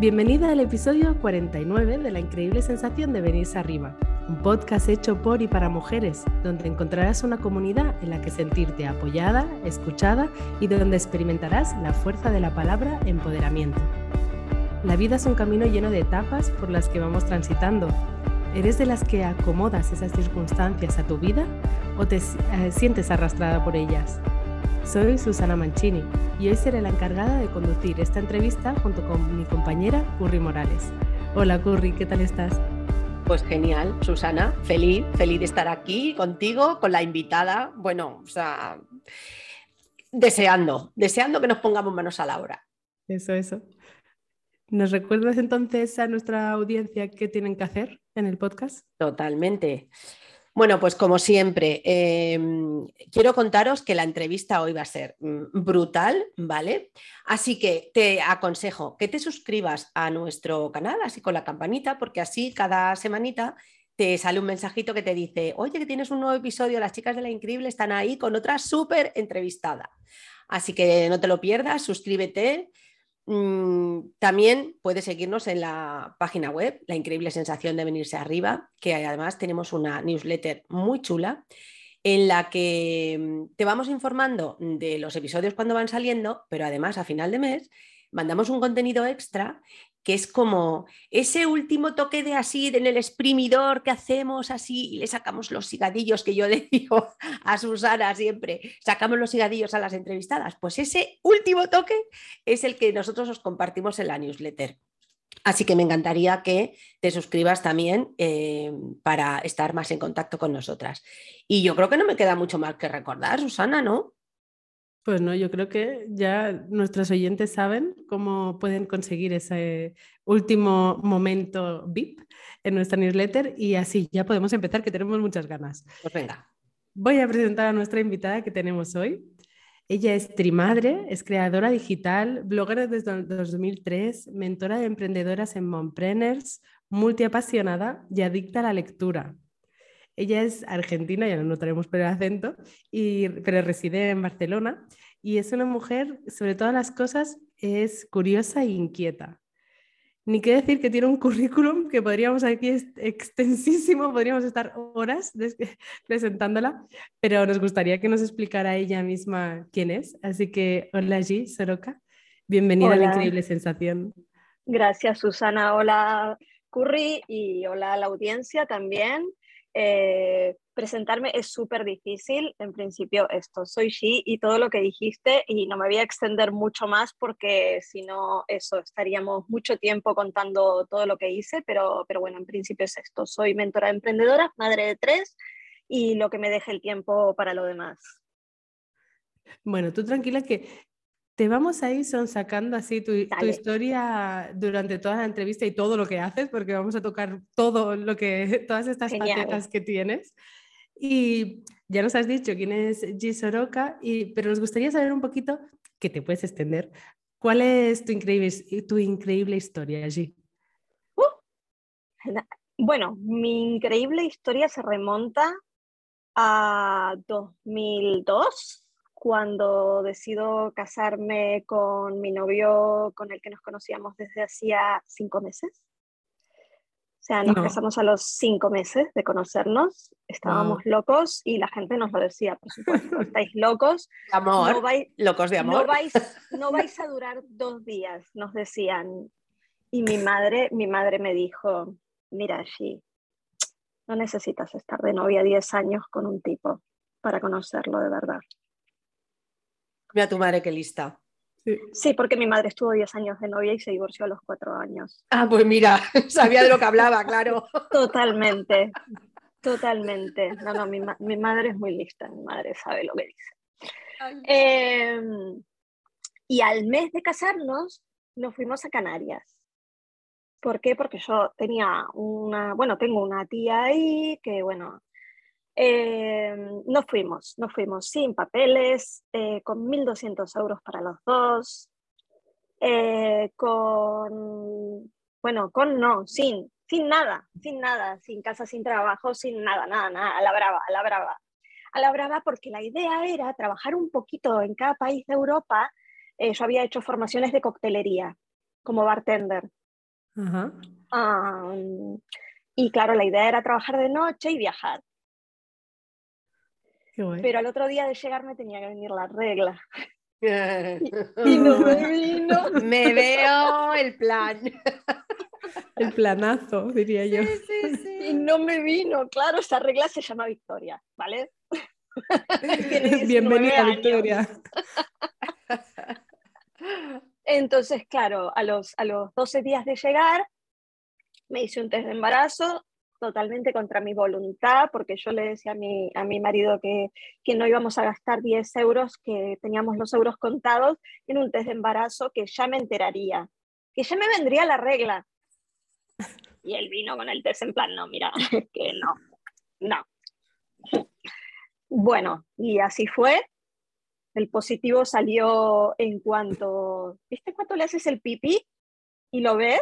Bienvenida al episodio 49 de La increíble sensación de venirse arriba, un podcast hecho por y para mujeres, donde encontrarás una comunidad en la que sentirte apoyada, escuchada y donde experimentarás la fuerza de la palabra empoderamiento. La vida es un camino lleno de etapas por las que vamos transitando. ¿Eres de las que acomodas esas circunstancias a tu vida o te eh, sientes arrastrada por ellas? Soy Susana Mancini y hoy seré la encargada de conducir esta entrevista junto con mi compañera Curry Morales. Hola Curry, ¿qué tal estás? Pues genial, Susana, feliz, feliz de estar aquí contigo, con la invitada. Bueno, o sea, deseando, deseando que nos pongamos manos a la obra. Eso, eso. ¿Nos recuerdas entonces a nuestra audiencia qué tienen que hacer en el podcast? Totalmente. Bueno, pues como siempre, em, quiero contaros que la entrevista hoy va a ser mm, brutal, ¿vale? Así que te aconsejo que te suscribas a nuestro canal, así con la campanita, porque así cada semanita te sale un mensajito que te dice, oye, que tienes un nuevo episodio, las chicas de la increíble están ahí con otra súper entrevistada. Así que no te lo pierdas, suscríbete también puedes seguirnos en la página web, La Increíble Sensación de Venirse Arriba, que además tenemos una newsletter muy chula en la que mm, te vamos informando de los episodios cuando van saliendo, pero además a final de mes mandamos un contenido extra que es como ese último toque de así en el exprimidor que hacemos así y le sacamos los cigadillos que yo le digo a Susana siempre, sacamos los cigadillos a las entrevistadas. Pues ese último toque es el que nosotros os compartimos en la newsletter. Así que me encantaría que te suscribas también eh, para estar más en contacto con nosotras. Y yo creo que no me queda mucho más que recordar, Susana, ¿no? Pues no, yo creo que ya nuestros oyentes saben cómo pueden conseguir ese último momento VIP en nuestra newsletter y así ya podemos empezar, que tenemos muchas ganas. Pues venga. Voy a presentar a nuestra invitada que tenemos hoy. Ella es trimadre, es creadora digital, bloguera desde 2003, mentora de emprendedoras en Mompreneurs, multiapasionada y adicta a la lectura. Ella es argentina, ya no notaremos por el acento, y, pero reside en Barcelona y es una mujer, sobre todas las cosas, es curiosa e inquieta. Ni qué decir que tiene un currículum que podríamos aquí extensísimo, podríamos estar horas presentándola, pero nos gustaría que nos explicara ella misma quién es. Así que hola G, Soroka, bienvenida a la increíble sensación. Gracias Susana, hola Curry y hola a la audiencia también. Eh, presentarme es súper difícil. En principio, esto soy Xi y todo lo que dijiste, y no me voy a extender mucho más porque si no, eso, estaríamos mucho tiempo contando todo lo que hice, pero, pero bueno, en principio es esto. Soy mentora de emprendedoras, madre de tres y lo que me deje el tiempo para lo demás. Bueno, tú tranquila que te vamos a ir son sacando así tu, historia durante toda la entrevista y todo lo que haces, porque vamos a tocar todo lo que, todas estas facetas que tienes. Y ya nos has dicho quién es G. Soroka, y, pero nos gustaría saber un poquito, que te puedes extender, ¿cuál es tu increíble, tu increíble historia, G? Uh, bueno, mi increíble historia se remonta a 2002 cuando decido casarme con mi novio con el que nos conocíamos desde hacía cinco meses. O sea, nos casamos a los cinco meses de conocernos, estábamos locos y la gente nos lo decía, por supuesto, estáis locos. Amor, no vais, locos de amor. No vais, no vais a durar dos días, nos decían. Y mi madre, mi madre me dijo, mira, sí, no necesitas estar de novia 10 años con un tipo para conocerlo de verdad. Mira tu madre qué lista. Sí. porque mi madre estuvo 10 años de novia y se divorció a los 4 años. Ah, pues mira, sabía de lo que hablaba, claro. Totalmente, totalmente. No, no, mi, mi, madre es muy lista, mi madre sabe lo que dice. Em, y al mes de casarnos, nos fuimos a Canarias. ¿Por qué? Porque yo tenía una, bueno, tengo una tía ahí que, bueno, eh, nos fuimos, nos fuimos sin papeles, eh, con 1.200 euros para los dos, eh, con, bueno, con no, sin, sin nada, sin nada, sin casa, sin trabajo, sin nada, nada, nada, a la brava, a la brava. A la brava porque la idea era trabajar un poquito en cada país de Europa. yo había hecho formaciones de coctelería como bartender. y claro, la idea era trabajar de noche y viajar. Pero al otro día de llegar me tenía que venir la regla. y, no me vino. Me veo el plan. El planazo, diría yo. Y no me vino, claro, esa regla se llama Victoria, ¿vale? Bienvenida, Victoria. Entonces, claro, a los, a los 12 días de llegar, me hice un test de embarazo totalmente contra mi voluntad, porque yo le decía a mi, a mi marido que, que no íbamos a gastar 10 euros, que teníamos los euros contados en un test de embarazo, que ya me enteraría, que ya me vendría la regla. Y él vino con el test en plan, no, mira, que no, no. Bueno, y así fue. El positivo salió en cuanto, ¿viste cuánto le haces el pipí? Y lo ves,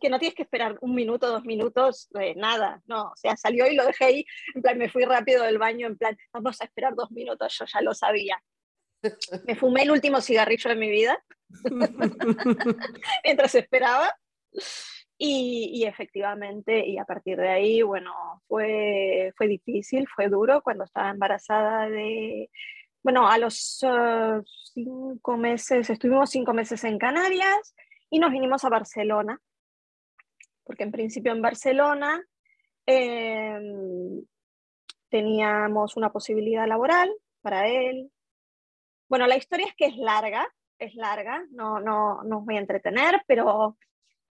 que no tienes que esperar un minuto, dos minutos, nada, no, o sea, salió y lo dejé ahí, en plan, me fui rápido del baño, en plan, vamos a esperar dos minutos, yo ya lo sabía. Me fumé el último cigarrillo de mi vida mientras esperaba y, y, efectivamente, y a partir de ahí, bueno, fue, fue difícil, fue duro cuando estaba embarazada de, bueno, a los uh, cinco meses, estuvimos cinco meses en Canarias y nos vinimos a Barcelona porque en principio en Barcelona em, teníamos una posibilidad laboral para él. Bueno, la historia es que es larga, es larga, no, no, no os voy a entretener, pero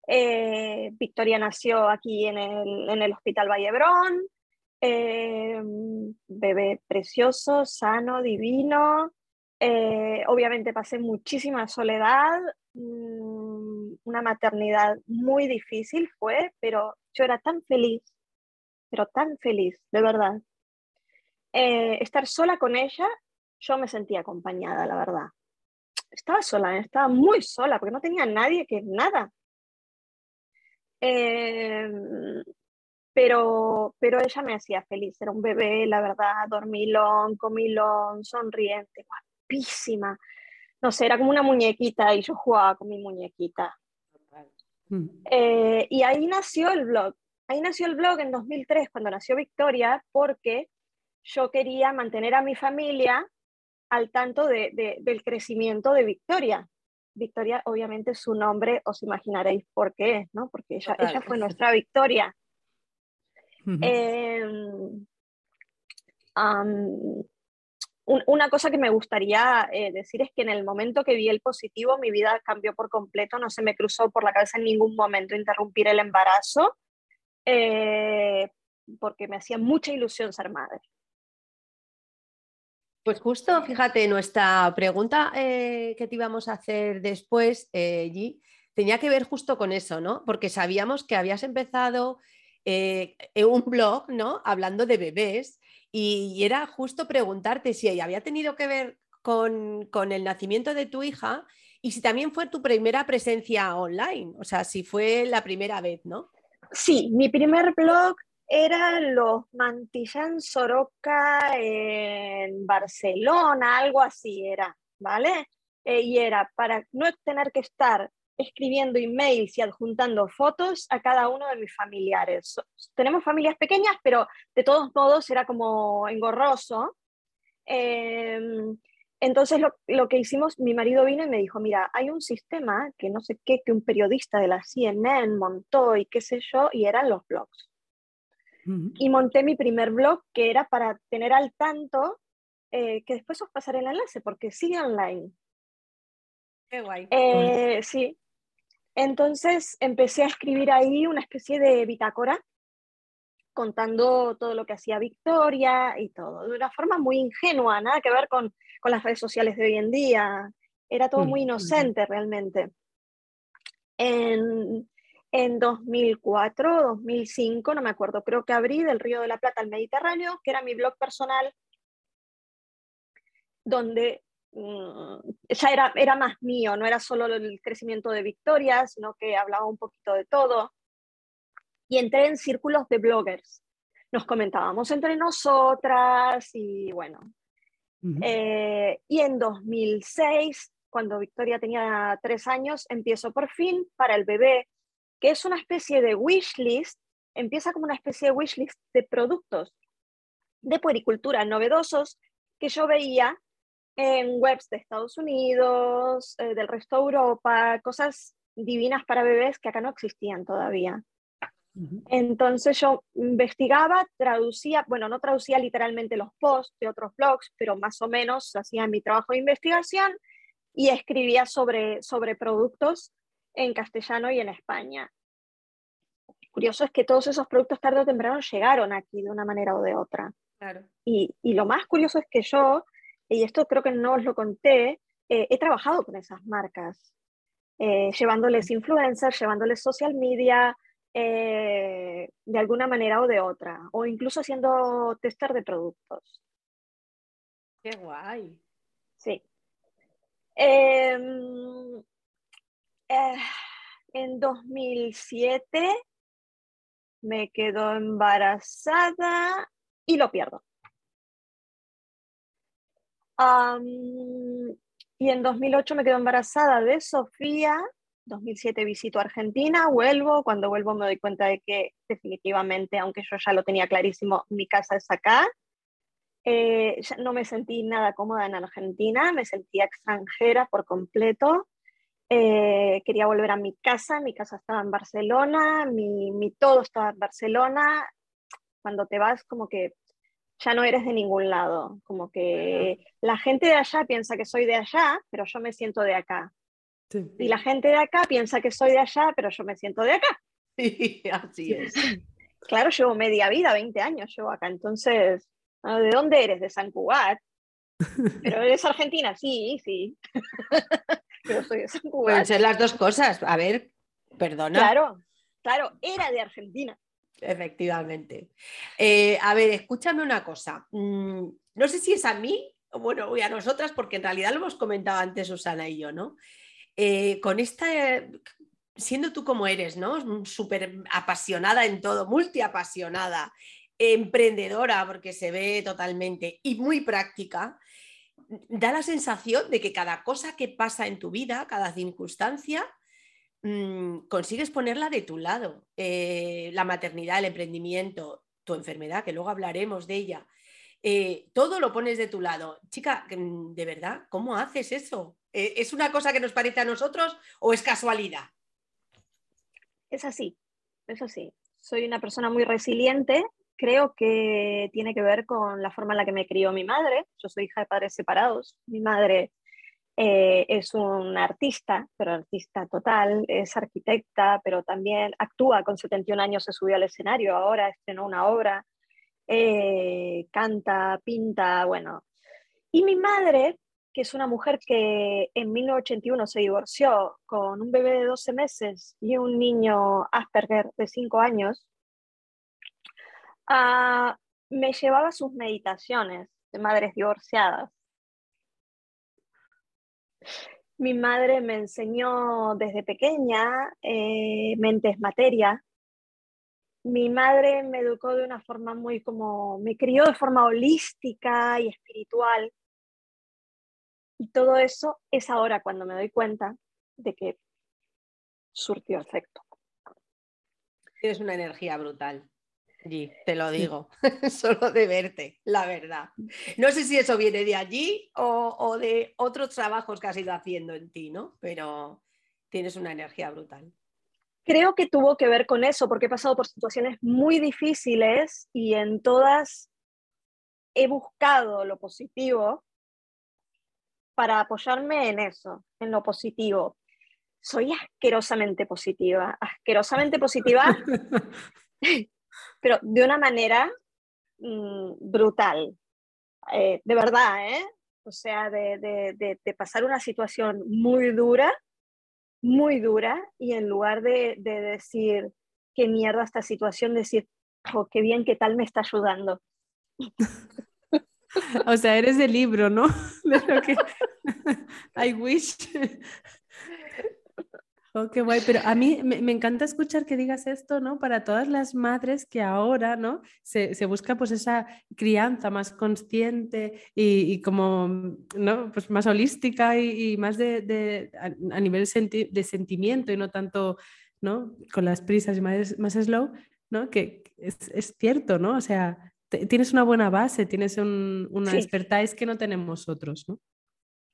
eh, Victoria nació aquí en el, en el Hospital Vallebrón, em, bebé precioso, sano, divino. Eh, obviamente pasé muchísima soledad, Mm, una maternidad muy difícil fue, pero yo era tan feliz, pero tan feliz, de verdad. Eh, estar sola con ella, yo me sentía acompañada, la verdad. Estaba sola, ¿eh? estaba muy sola, porque no tenía nadie que nada. Em, pero, pero ella me hacía feliz, era un bebé, la verdad, dormilón, comilón, sonriente, guapísima no sé, era como una muñequita y yo jugaba con mi muñequita. Mm. Eh, y ahí nació el blog. Ahí nació el blog en 2003, cuando nació Victoria, porque yo quería mantener a mi familia al tanto del crecimiento de Victoria. Victoria, obviamente, su nombre, os imaginaréis por qué, ¿no? Porque ella, ella fue nuestra Victoria. Una cosa que me gustaría eh, decir es que en el momento que vi el positivo, mi vida cambió por completo, no se me cruzó por la cabeza en ningún momento interrumpir el embarazo, eh, porque me hacía mucha ilusión ser madre. Pues justo, fíjate, nuestra pregunta eh, que te íbamos a hacer después, G, tenía que ver justo con eso, ¿no? Porque sabíamos que habías empezado un blog, ¿no? Hablando de bebés y, era justo preguntarte si había tenido que ver con, el nacimiento de tu hija y si también fue tu primera presencia online, o sea, si fue la primera vez, ¿no? Sí, mi primer blog era los Mantillán Soroca en Barcelona, algo así era, ¿vale? Eh, y era para no tener que estar escribiendo emails y adjuntando fotos a cada uno de mis familiares. Tenemos familias pequeñas, pero de todos modos era como engorroso. Em, entonces lo, que hicimos, mi marido vino y me dijo, mira, hay un sistema que no sé qué, que un periodista de la CNN montó y qué sé yo, y eran los blogs. Y monté mi primer blog que era para tener al tanto, eh, que después os pasaré el enlace porque sigue online. Qué guay. Eh, sí, entonces empecé a escribir ahí una especie de bitácora contando todo lo que hacía Victoria y todo, de una forma muy ingenua, nada que ver con, las redes sociales de hoy en día. Era todo muy mm, inocente realmente. En, en 2004, 2005, no me acuerdo, creo que abrí del Río de la Plata al Mediterráneo, que era mi blog personal, donde ya era, era más mío, no era solo el crecimiento de Victoria, sino que hablaba un poquito de todo. Y entré en círculos de bloggers. Nos comentábamos entre nosotras y bueno. Eh, y en 2006, cuando Victoria tenía tres años, empiezo por fin para el bebé que es una especie de wish list, empieza como una especie de wish list de productos de puericultura novedosos que yo veía en webs de Estados Unidos, eh, del resto de Europa, cosas divinas para bebés que acá no existían todavía. Entonces yo investigaba, traducía, bueno, no traducía literalmente los posts de otros blogs, pero más o menos hacía mi trabajo de investigación y escribía sobre, sobre productos en castellano y en España. Curioso es que todos esos productos tarde o temprano llegaron aquí de una manera o de otra. Claro. Y, y lo más curioso es que yo, y esto creo que no os lo conté, eh, he trabajado con esas marcas, eh, llevándoles influencers, llevándoles social media, eh, de alguna manera o de otra, o incluso haciendo tester de productos. Qué guay. Sí. Em, en 2007 me quedo embarazada y lo pierdo. Y en 2008 me quedo embarazada de Sofía 2007 visito Argentina, vuelvo, cuando vuelvo me doy cuenta de que definitivamente, aunque yo ya lo tenía clarísimo, mi casa es acá. Eh, no me sentí nada cómoda en Argentina, me sentía extranjera por completo. Eh, quería volver a mi casa, mi casa estaba en Barcelona, mi, mi todo estaba en Barcelona. Cuando te vas, como que ya no eres de ningún lado, como que la gente de allá piensa que soy de allá, pero yo me siento de acá. Y la gente de acá piensa que soy de allá, pero yo me siento de acá. Sí, así es. Claro, llevo media vida, 20 años llevo acá, entonces, ah, ¿de dónde eres? De San Cugat. Pero eres argentina, sí, sí. pero soy de San Cugat. Pueden ser las dos cosas. A ver, perdona. Claro, claro, era de Argentina. Efectivamente. Eh, a ver, escúchame una cosa. Mm, no sé si es a mí, o bueno, o a nosotras, porque en realidad lo hemos comentado antes Susana y yo, ¿no? Eh, con esta, siendo tú como eres, ¿no? Súper apasionada en todo, multiapasionada, emprendedora, porque se ve totalmente, y muy práctica, da la sensación de que cada cosa que pasa en tu vida, cada circunstancia, mm, consigues ponerla de tu lado. Eh, la maternidad, el emprendimiento, tu enfermedad, que luego hablaremos de ella. Eh, todo lo pones de tu lado. Chica, mm, ¿de verdad? ¿Cómo haces eso? Eh, ¿Es una cosa que nos parece a nosotros o es casualidad? Es así, es así. Soy una persona muy resiliente. Creo que tiene que ver con la forma en la que me crió mi madre. Yo soy hija de padres separados. Mi madre eh, es una artista, pero artista total, es arquitecta, pero también actúa. Con 71 años se subió al escenario, ahora estrenó una obra, eh, canta, pinta, bueno. Y mi madre que es una mujer que en 1981 se divorció con un bebé de 12 meses y un niño Asperger de 5 años, ah, me llevaba sus meditaciones de madres divorciadas. Mi madre me enseñó desde pequeña eh, mentes materia. Mi madre me educó de una forma muy como, me crió de forma holística y espiritual y todo eso es ahora cuando me doy cuenta de que surtió efecto. Tienes una energía brutal. Allí, te lo digo, solo de verte, la verdad. No sé si eso viene de allí o, de otros trabajos que has ido haciendo en ti, ¿no? Pero tienes una energía brutal. Creo que tuvo que ver con eso, porque he pasado por situaciones muy difíciles y en todas he buscado lo positivo para apoyarme en eso, en lo positivo. Soy asquerosamente positiva, asquerosamente positiva, pero de una manera mm, brutal, eh, de verdad, ¿eh? O sea, de, pasar una situación muy dura, muy dura, y en lugar de, decir, qué mierda esta situación, decir, oh, qué bien, qué tal me está ayudando. O sea, eres del libro, ¿no? I wish. Oh, qué guay, pero a mí me, encanta escuchar que digas esto, ¿no? Para todas las madres que ahora, ¿no? Se, busca pues esa crianza más consciente y, como, ¿no? Pues más holística y, más de, a, nivel de sentimiento y no tanto ¿no? Con las prisas y más, más slow, ¿no? Que es, es cierto, ¿no? O sea, tienes una buena base, tienes un, una expertise que no tenemos otros, ¿no?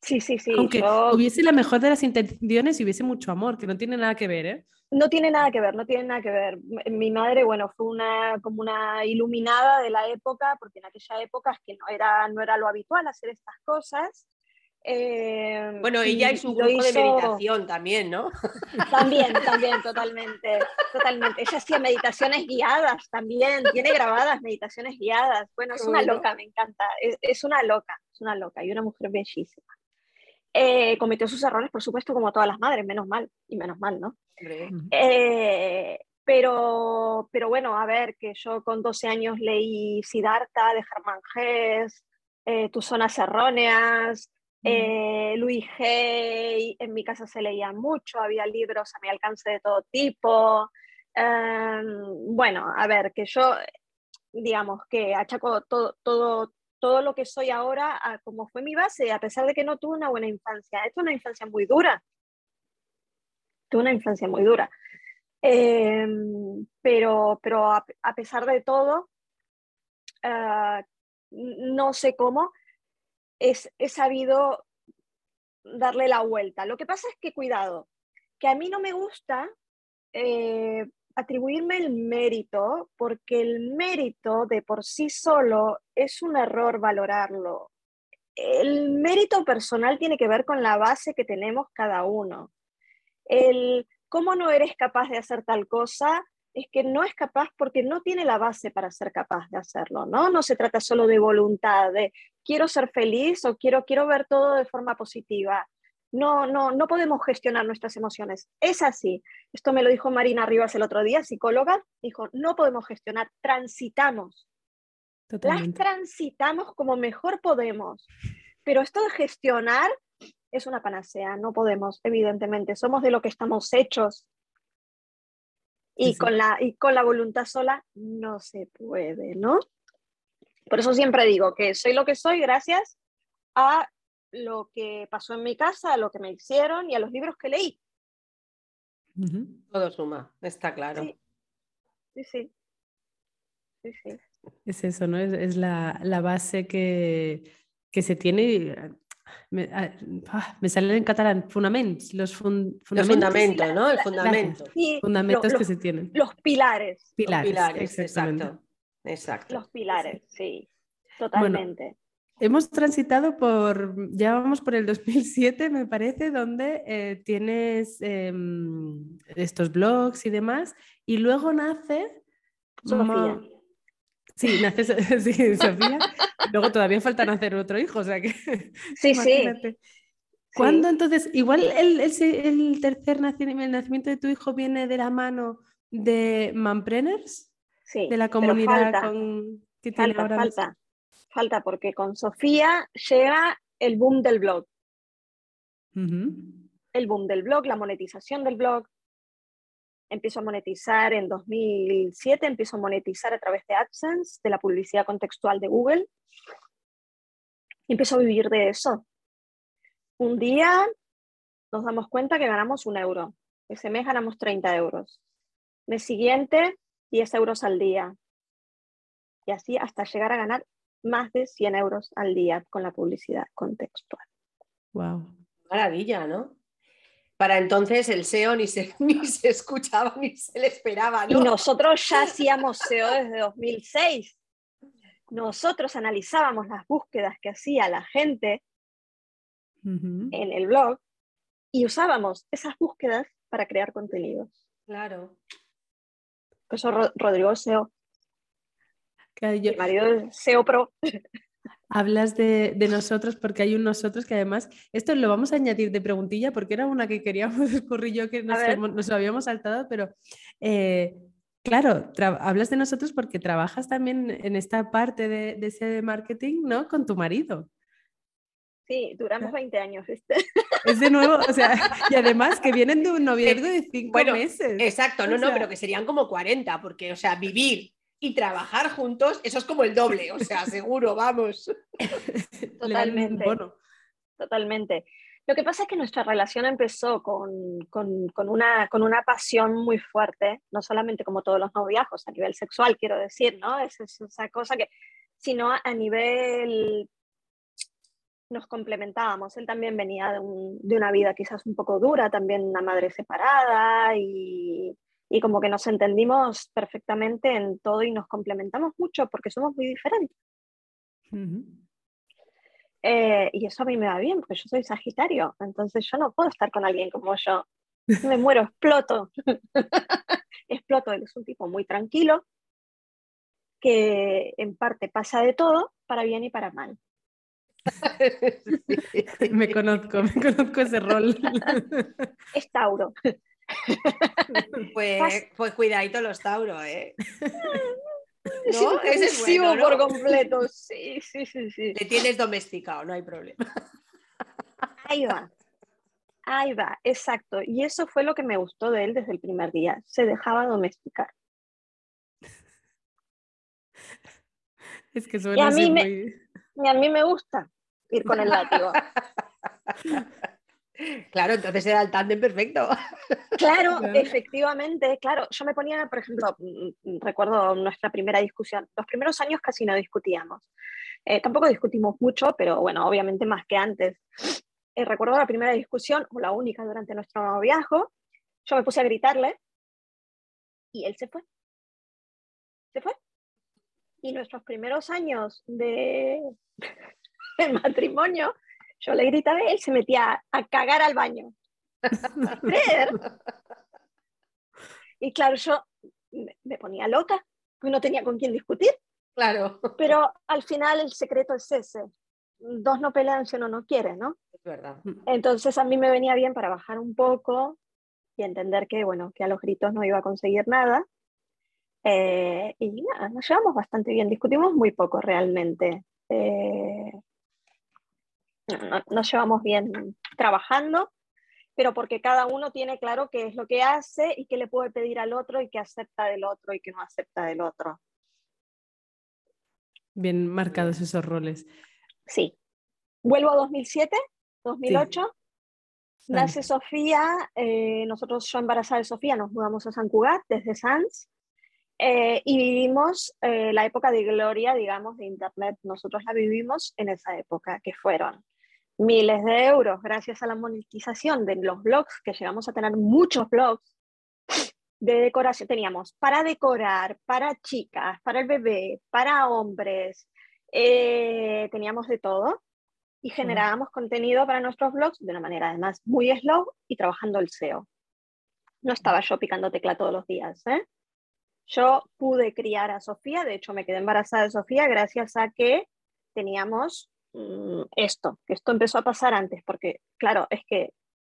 Sí, sí, sí. Aunque hubiese la mejor de las intenciones y hubiese mucho amor, que no tiene nada que ver, ¿eh? No tiene nada que ver, no tiene nada que ver. Mi madre, bueno, fue una como una iluminada de la época, porque en aquella época es que no era, no era lo habitual hacer estas cosas. Eh, bueno, ella y su grupo de meditación también, ¿no? También, también, totalmente, totalmente. Ella hacía meditaciones guiadas también, tiene grabadas meditaciones guiadas. Bueno, es una loca, me encanta. Es, una loca, es una loca y una mujer bellísima. Eh, cometió sus errores, por supuesto, como todas las madres, menos mal, y menos mal, ¿no? Eh, pero, pero bueno, a ver, que yo con 12 años leí Siddhartha de Germán Hesse, Tus zonas erróneas, eh, Luis Hay, en mi casa se leía mucho, había libros a mi alcance de todo tipo. Em, bueno, a ver, que yo, digamos, que achaco todo, todo, todo lo que soy ahora a como fue mi base, a pesar de que no tuve una buena infancia. Tuve una infancia muy dura. Tuve una infancia muy dura. Em, pero pero a, pesar de todo, ah, no sé cómo, es, he sabido darle la vuelta. Lo que pasa es que, cuidado, que a mí no me gusta eh, atribuirme el mérito, porque el mérito de por sí solo es un error valorarlo. El mérito personal tiene que ver con la base que tenemos cada uno. El cómo no eres capaz de hacer tal cosa es que no es capaz porque no tiene la base para ser capaz de hacerlo, ¿no? No se trata solo de voluntad, de quiero ser feliz o quiero, quiero ver todo de forma positiva. No, no, no podemos gestionar nuestras emociones. Es así. Esto me lo dijo Marina Rivas el otro día, psicóloga. Dijo, no podemos gestionar, transitamos. Las transitamos como mejor podemos. Pero esto de gestionar es una panacea. No podemos, evidentemente. Somos de lo que estamos hechos. Y, Con la, y con la voluntad sola no se puede, ¿no? Por eso siempre digo que soy lo que soy gracias a lo que pasó en mi casa, a lo que me hicieron y a los libros que leí. Todo suma, está claro. Sí, sí. sí. sí, Es eso, ¿no? Es, la, base que, que se tiene me, ah, ah, me salen en catalán, fundamentos, los, fundamentos, ¿no? El fundamento. fundamentos que se tienen. Los pilares. Pilares, exacto. Exacto. Los pilares, sí, totalmente. Hemos transitado por, ya vamos por el 2007, me parece, donde eh, tienes em, estos blogs y demás, y luego nace... Sofía. Sí, nace sí, Sofía. Luego todavía falta nacer otro hijo, o sea que. Sí, sí. ¿Cuándo entonces? Igual el, el, tercer nacimiento, el nacimiento de tu hijo viene de la mano de Manpreneurs, sí, de la comunidad con, que tiene falta, ahora. Falta, falta, porque con Sofía llega el boom del blog. El boom del blog, la monetización del blog, empiezo a monetizar en 2007, empiezo a monetizar a través de AdSense, de la publicidad contextual de Google. Y empiezo a vivir de eso. Un día nos damos cuenta que ganamos un euro. Ese mes ganamos 30 euros. Mes siguiente, 10 euros al día. Y así hasta llegar a ganar más de 100 euros al día con la publicidad contextual. Wow. Maravilla, ¿no? para entonces el SEO ni se, ni se escuchaba ni se le esperaba. Y nosotros ya hacíamos SEO desde 2006. Nosotros analizábamos las búsquedas que hacía la gente en el blog y usábamos esas búsquedas para crear contenidos. Claro. Por eso Rodrigo SEO. Mi marido es SEO Pro. Hablas de, nosotros porque hay un nosotros que además, esto lo vamos a añadir de preguntilla porque era una que queríamos descubrir yo que nos, lo habíamos saltado, pero eh, claro, hablas de nosotros porque trabajas también en esta parte de, ese marketing, ¿no? Con tu marido. Sí, duramos 20 años. Es de nuevo, o sea, y además que vienen de un noviazgo de 5 meses. Exacto, no, no, pero que serían como 40, porque, o sea, vivir y trabajar juntos, eso es como el doble, o sea, seguro, vamos. Totalmente. Totalmente. Lo que pasa es que nuestra relación empezó con, con, con, una, con una pasión muy fuerte, no solamente como todos los noviazgos, a nivel sexual, quiero decir, ¿no? Es, es esa cosa que, sino a, nivel nos complementábamos. Él también venía de, un, de, una vida quizás un poco dura, también una madre separada y, y, como que nos entendimos perfectamente en todo y nos complementamos mucho porque somos muy diferentes. Eh, y eso a mí me va bien, porque yo soy Sagitario, entonces yo no puedo estar con alguien como yo. Me muero, exploto. exploto, él es un tipo muy tranquilo, que en parte pasa de todo, para bien y para mal. Me conozco, me conozco ese rol. Es Tauro. Pues, pues cuidadito los Tauro, ¿eh? ¿No? Es excesivo por completo. Sí, sí, sí, sí. Le tienes domesticado, no hay problema. Ahí va. Ahí va, exacto. Y eso fue lo que me gustó de él desde el primer día. Se dejaba domesticar. Es que suena y a mí me, Y a mí me gusta ir con el látigo. Claro, entonces era el tándem perfecto. Claro, efectivamente, claro. Yo me ponía, por ejemplo, mm, mm, recuerdo nuestra primera discusión. Los primeros años casi no discutíamos. Eh, tampoco discutimos mucho, pero bueno, obviamente más que antes. Eh, recuerdo la primera discusión, o la única durante nuestro viaje. Yo me puse a gritarle y él se fue. Se fue. Y nuestros primeros años de, de matrimonio yo le gritaba y él se metía a cagar al baño. y claro, yo me ponía loca, no tenía con quién discutir. Claro. Pero al final el secreto es ese. Dos no pelean si uno no quiere, ¿no? Es verdad. Entonces a mí me venía bien para bajar un poco y entender que, bueno, que a los gritos no iba a conseguir nada. Eh, y nada, nos llevamos bastante bien, discutimos muy poco realmente. Eh, nos llevamos bien trabajando, pero porque cada uno tiene claro qué es lo que hace y qué le puede pedir al otro y qué acepta del otro y qué no acepta del otro. Bien marcados esos roles. Sí. Vuelvo a 2007, 2008. Nace Sofía, eh, nosotros yo embarazada de Sofía nos mudamos a San Cugat desde Sanz eh, y vivimos eh, la época de gloria, digamos, de Internet. Nosotros la vivimos en esa época, que fueron miles de euros gracias a la monetización de los blogs, que llegamos a tener muchos blogs de decoración. Teníamos para decorar, para chicas, para el bebé, para hombres, eh, teníamos de todo y generábamos contenido para nuestros blogs de una manera además muy slow y trabajando el SEO. No estaba yo picando tecla todos los días. ¿eh? Yo pude criar a Sofía, de hecho me quedé embarazada de Sofía gracias a que teníamos esto, que esto empezó a pasar antes, porque claro, es que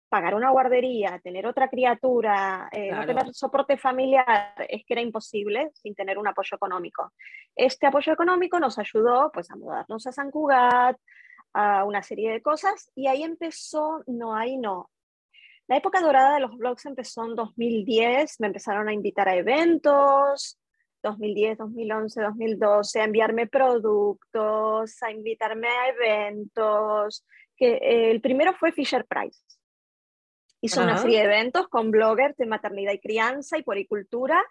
pagar una guardería, tener otra criatura, eh, no tener soporte familiar, es que era imposible sin tener un apoyo económico. Este apoyo económico nos ayudó pues, a mudarnos a San Cugat, a una serie de cosas, y ahí empezó, no, ahí no. La época dorada de los blogs empezó en 2010, me empezaron a invitar a eventos, 2010, 2011, 2012, a enviarme productos, a invitarme a eventos. Que, eh, el primero fue Fisher Price. Hizo una serie de eventos con bloggers de maternidad y crianza y poricultura.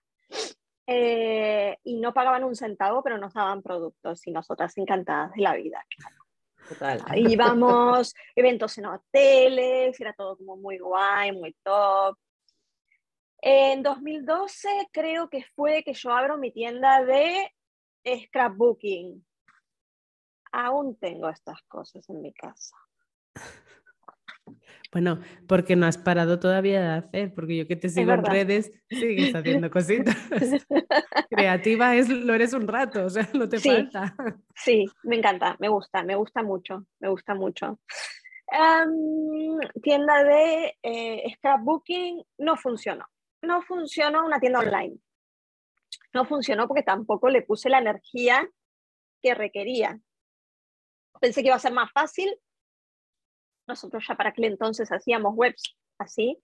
Eh, y no pagaban un centavo, pero nos daban productos y nosotras encantadas de la vida. Total. Íbamos, eventos en hoteles, era todo como muy guay, muy top. En 2012 creo que fue que yo abro mi tienda de scrapbooking. Aún tengo estas cosas en mi casa. Bueno, porque no has parado todavía de hacer, porque yo que te sigo en redes sigues haciendo cositas. Creativa es, lo eres un rato, o sea, no te falta. Sí, me encanta, me gusta, me gusta mucho, me gusta mucho. Tienda de eh, scrapbooking no funcionó no funcionó una tienda online. No funcionó porque tampoco le puse la energía que requería. Pensé que iba a ser más fácil. Nosotros ya para aquel entonces hacíamos webs así.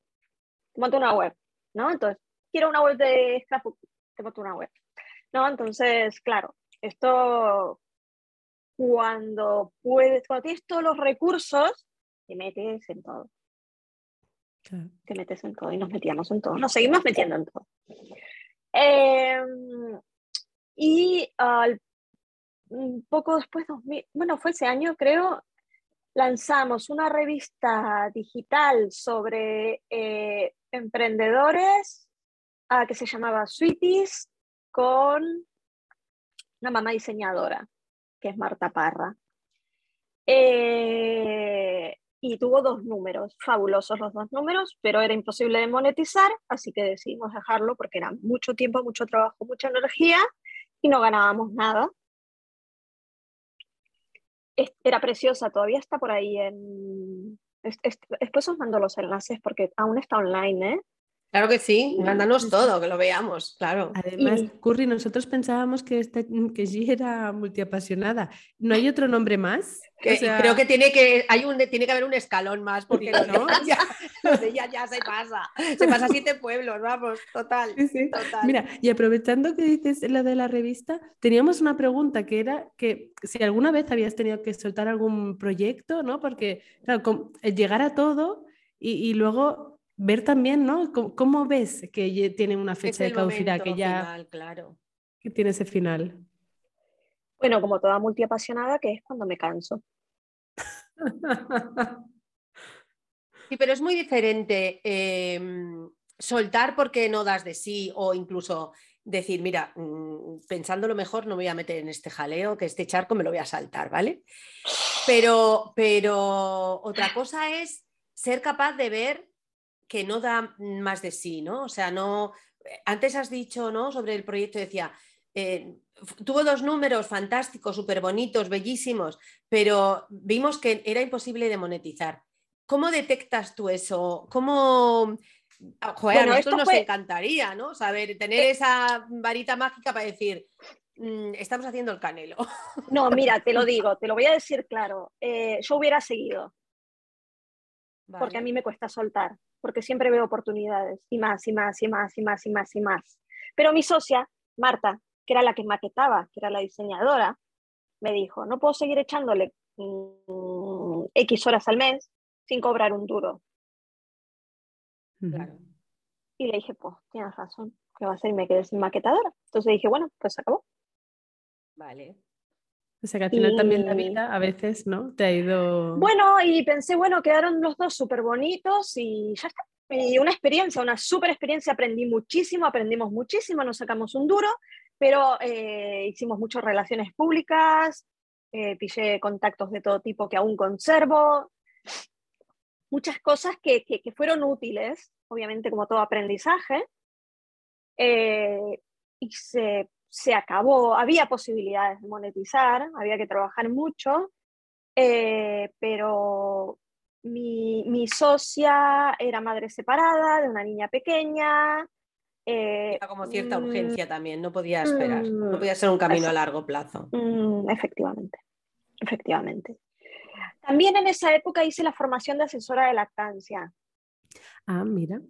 Te monto una web, ¿no? Entonces, quiero una web de scrapbook, te monto una web. ¿No? Entonces, claro, esto cuando puedes, cuando tienes todos los recursos, te metes en todo. Te metes en todo y nos metíamos en todo. Nos seguimos metiendo en todo. Em, y un poco después, bueno, fue ese año creo, lanzamos una revista digital sobre eh, emprendedores ah, que se llamaba Sweeties con una mamá diseñadora, que es Marta Parra. Eh, y tuvo dos números, fabulosos los dos números, pero era imposible de monetizar, así que decidimos dejarlo porque era mucho tiempo, mucho trabajo, mucha energía y no ganábamos nada era preciosa, todavía está por ahí en... Después os mando los enlaces porque aún está online, ¿eh? Claro que sí, mándanos todo, que lo veamos, claro. Además, Curry, nosotros pensábamos que, este, que G era multiapasionada. ¿No hay otro nombre más? Creo que tiene que, hay un, tiene que haber un escalón más, porque ¿no? ya, ya, se pasa. Se pasa a siete pueblos, vamos, total, total. Mira, y aprovechando que dices lo de la revista, teníamos una pregunta que era que si alguna vez habías tenido que soltar algún proyecto, ¿no? Porque, claro, llegar a todo y, y luego ver también, ¿no? ¿Cómo, ves que tiene una fecha de caducidad, que ya claro. que tiene ese final? Bueno, como toda multiapasionada, que es cuando me canso. Sí, pero es muy diferente em, soltar porque no das de sí o incluso decir, mira, mm, pensándolo mejor, no me voy a meter en este jaleo, que este charco me lo voy a saltar, ¿vale? Pero, pero otra cosa es ser capaz de ver que no da más de sí, ¿no? O sea, no. Antes has dicho, ¿no? Sobre el proyecto, decía, eh, tuvo dos números fantásticos, súper bonitos, bellísimos, pero vimos que era imposible de monetizar. ¿Cómo detectas tú eso? ¿Cómo.? Ah, joder, a nosotros nos encantaría, ¿no? Saber, tener eh esa varita mágica para decir, mm, estamos haciendo el canelo. No, mira, te lo digo, te lo voy a decir claro. Eh, yo hubiera seguido. Porque a mí me cuesta soltar porque siempre veo oportunidades y más y más y más y más y más y más. Pero mi socia, Marta, que era la que maquetaba, que era la diseñadora, me dijo, no puedo seguir echándole mm, X horas al mes sin cobrar un duro. Y le dije, pues tienes razón, ¿qué va a hacer? Y me quedé sin maquetadora. Entonces dije, bueno, pues acabó. Vale. O sea que al final también la vida a veces, ¿no? Te ha ido... Bueno, y pensé, bueno, quedaron los dos súper bonitos y ya está. Y una experiencia, una súper experiencia, aprendí muchísimo, aprendimos muchísimo, nos sacamos un duro, pero eh, hicimos muchas relaciones públicas, eh, pillé contactos de todo tipo que aún conservo, muchas cosas que, que, fueron útiles, obviamente como todo aprendizaje, eh, y se se acabó, había posibilidades de monetizar, había que trabajar mucho, eh, pero mi, socia era madre separada de una niña pequeña. Eh, era como cierta mm, urgencia también, no podía esperar, no mm, podía ser un camino a largo plazo. Mm, efectivamente, efectivamente. También en esa época hice la formación de asesora de lactancia. Ah, mira.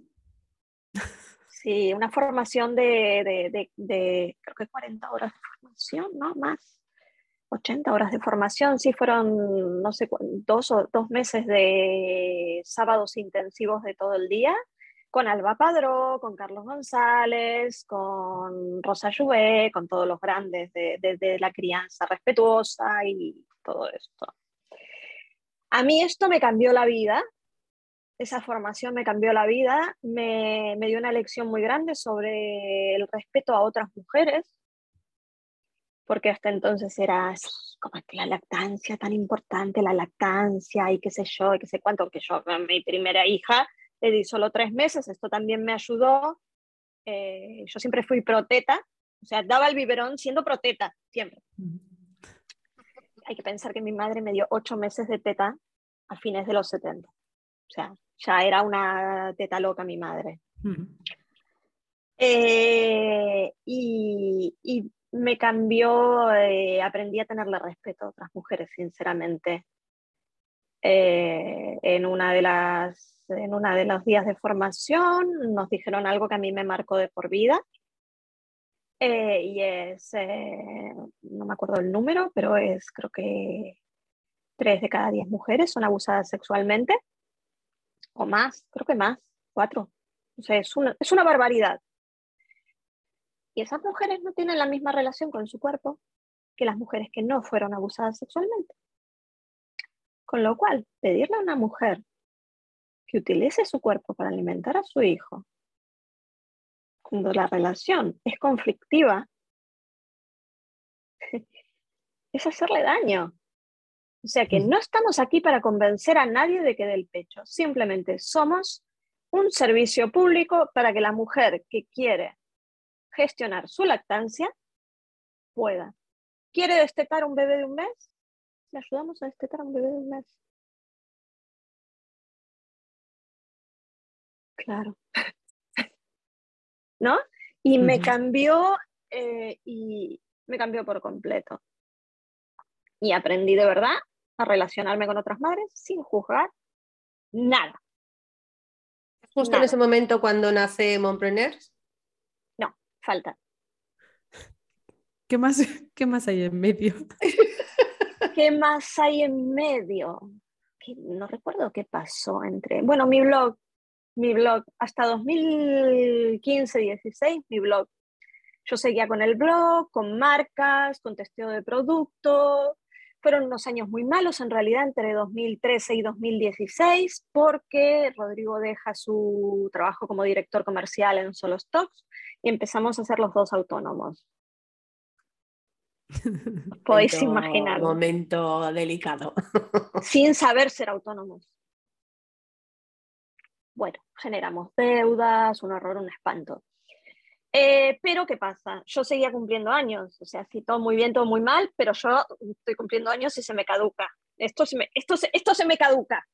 Sí, una formación de, de, creo que 40 horas de formación, ¿no? Más. 80 horas de formación, sí, fueron, no sé, dos, o, dos meses de sábados intensivos de todo el día, con Alba Padró, con Carlos González, con Rosa Lluvé, con todos los grandes de, de, la crianza respetuosa y todo esto. A mí esto me cambió la vida, esa formación me cambió la vida, me, dio una lección muy grande sobre el respeto a otras mujeres, porque hasta entonces era como que la lactancia tan importante, la lactancia y qué sé yo, y qué sé cuánto, porque yo mi primera hija le di solo tres meses, esto también me ayudó. Eh, yo siempre fui proteta, o sea, daba el biberón siendo proteta, siempre. Hay que pensar que mi madre me dio ocho meses de teta a fines de los 70. O sea, ya era una teta loca mi madre. Eh, y, me cambió, eh, aprendí a tenerle respeto a otras mujeres, sinceramente. Eh, en, una de las, en una de los días de formación nos dijeron algo que a mí me marcó de por vida. y es, no me acuerdo el número, pero es creo que Tres de cada diez mujeres son abusadas sexualmente, o más, creo que más, cuatro. O sea, es una, es una barbaridad. Y esas mujeres no tienen la misma relación con su cuerpo que las mujeres que no fueron abusadas sexualmente. Con lo cual, pedirle a una mujer que utilice su cuerpo para alimentar a su hijo, cuando la relación es conflictiva, es hacerle daño. O sea que no estamos aquí para convencer a nadie de que dé el pecho, simplemente somos un servicio público para que la mujer que quiere gestionar su lactancia pueda. ¿Quiere destetar un bebé de un mes? Le ayudamos a destetar a un bebé de un mes. Claro. ¿No? Y me cambió eh, y me cambió por completo. Y aprendí de verdad a relacionarme con otras madres sin juzgar nada. Justo en ese momento cuando nace Montpreneurs. No, falta. ¿Qué más, ¿Qué más hay en medio? ¿Qué más hay en medio? no recuerdo qué pasó entre. Bueno, mi blog, mi blog, hasta 2015-16, mi blog. Yo seguía con el blog, con marcas, con testeo de producto, fueron unos años muy malos en realidad entre 2013 y 2016 porque Rodrigo deja su trabajo como director comercial en Solo Stocks y empezamos a ser los dos autónomos. Podéis imaginar. Momento delicado. Sin saber ser autónomos. Bueno, generamos deudas, un horror, un espanto. Eh, pero, ¿qué pasa? Yo seguía cumpliendo años, o sea, sí, todo muy bien, todo muy mal, pero yo estoy cumpliendo años y se me caduca. Esto se me, esto esto se me caduca.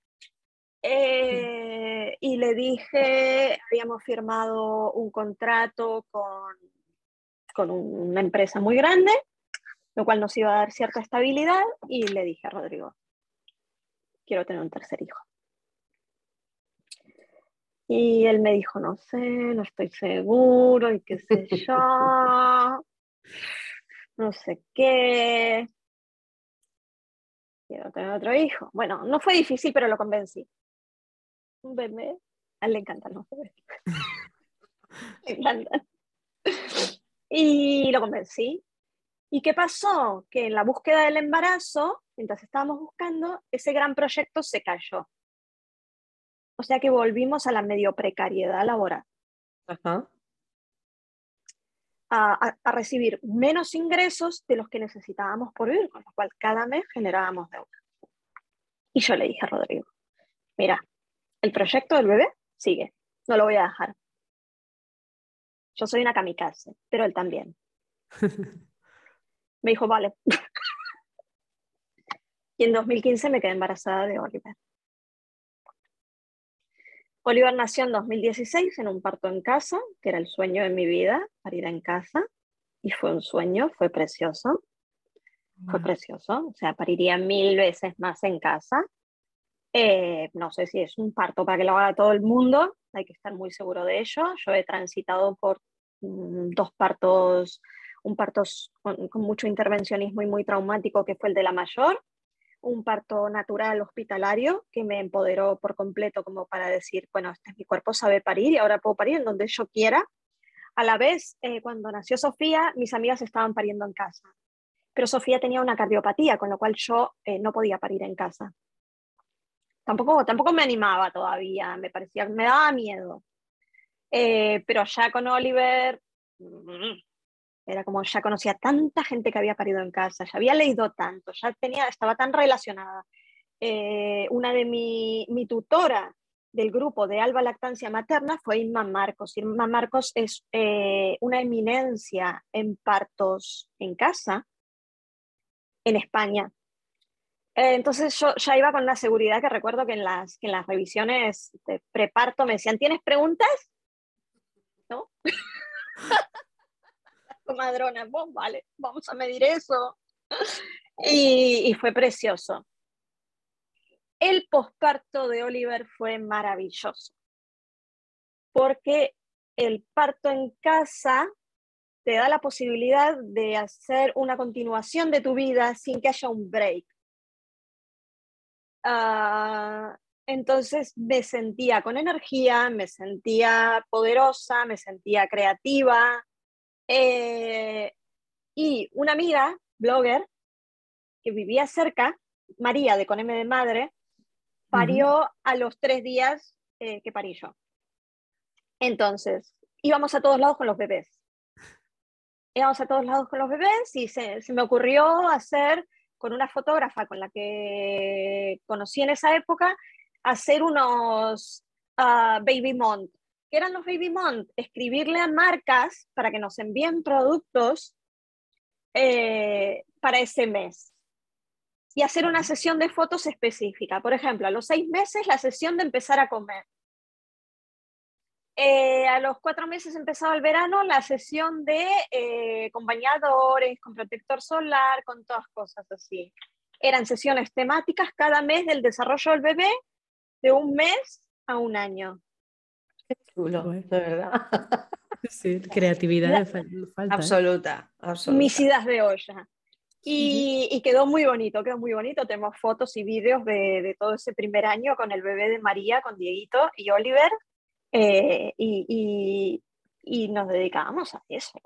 Eh, y le dije, habíamos firmado un contrato con, con una empresa muy grande, lo cual nos iba a dar cierta estabilidad, y le dije a Rodrigo, quiero tener un tercer hijo. Y él me dijo, no sé, no estoy seguro y qué sé yo, no sé qué. Quiero tener otro hijo. Bueno, no fue difícil, pero lo convencí. Un bebé, a él le encantan los bebés. le encantan. Y lo convencí. ¿Y qué pasó? Que en la búsqueda del embarazo, mientras estábamos buscando, ese gran proyecto se cayó. O sea que volvimos a la medio precariedad laboral. A, recibir menos ingresos de los que necesitábamos por vivir, con lo cual cada mes generábamos deuda. Y yo le dije a Rodrigo, mira, el proyecto del bebé sigue, no lo voy a dejar. Yo soy una kamikaze, pero él también. Me dijo, vale. y en 2015 me quedé embarazada de Oliver. Oliver nació en 2016 en un parto en casa, que era el sueño de mi vida, parir en casa, y fue un sueño, fue precioso, fue precioso, o sea, pariría mil veces más en casa. Eh, no sé si es un parto para que lo haga todo el mundo, hay que estar muy seguro de ello. Yo he transitado por mm, dos partos, un parto con, con mucho intervencionismo y muy traumático, que fue el de la mayor, un parto natural hospitalario que me empoderó por completo como para decir, bueno, este mi cuerpo sabe parir y ahora puedo parir en donde yo quiera. A la vez, eh, cuando nació Sofía, mis amigas estaban pariendo en casa, pero Sofía tenía una cardiopatía, con lo cual yo eh, no podía parir en casa. Tampoco, tampoco me animaba todavía, me parecía, me daba miedo. Eh, pero ya con Oliver, mm, era como ya conocía tanta gente que había parido en casa, ya había leído tanto, ya tenía, estaba tan relacionada. Eh, una de mi, mi, tutora del grupo de Alba Lactancia Materna fue Inma Marcos. Inma Marcos es eh, una eminencia en partos en casa en España. Eh, entonces yo ya iba con una seguridad que recuerdo que en las, que en las revisiones de preparto me decían, ¿tienes preguntas? ¿No? comadrona, vos, vale, vamos a medir eso. Y, fue precioso. El posparto de Oliver fue maravilloso, porque el parto en casa te da la posibilidad de hacer una continuación de tu vida sin que haya un break. Ah, entonces me sentía con energía, me sentía poderosa, me sentía creativa. Eh, y una amiga, blogger, que vivía cerca, María de Con M de Madre, parió a los tres días eh, que parí yo. Entonces, íbamos a todos lados con los bebés. Íbamos a todos lados con los bebés y se, me ocurrió hacer con una fotógrafa con la que conocí en esa época, hacer unos ah, baby mont. ¿Qué eran los baby mont? Escribirle a marcas para que nos envíen productos eh, para ese mes y hacer una sesión de fotos específica. Por ejemplo, a los seis meses la sesión de empezar a comer. Eh, a los cuatro meses empezaba el verano la sesión de eh, con bañadores, con protector solar, con todas cosas así. Eran sesiones temáticas cada mes del desarrollo del bebé de un mes a un año. Qué chulo, de verdad. Sí, creatividad falta. ¿eh? Absoluta, absoluta. Misidas de olla. Y, quedó muy bonito, quedó muy bonito. Tenemos fotos y vídeos de, todo ese primer año con el bebé de María, con Dieguito y Oliver. Eh, y, nos dedicábamos a eso,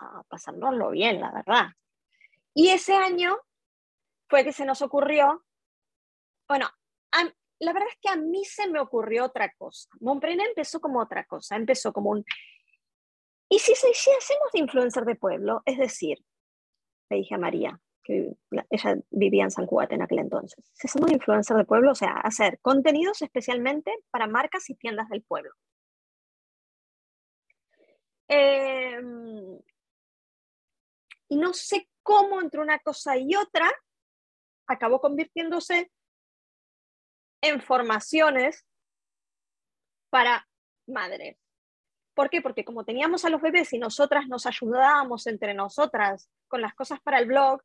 a, pasárnoslo bien, la verdad. Y ese año fue que se nos ocurrió, bueno, la verdad es que a mí se me ocurrió otra cosa. Montpreneur empezó como otra cosa, empezó como un... ¿Y si, si hacemos de influencer de pueblo? Es decir, le dije a María, que ella vivía en San Juan en aquel entonces. Si somos influencer de pueblo, o sea, hacer contenidos especialmente para marcas y tiendas del pueblo. Em, y no sé cómo entre una cosa y otra acabó convirtiéndose en formaciones para madres. ¿Por qué? Porque como teníamos a los bebés y nosotras nos ayudábamos entre nosotras con las cosas para el blog,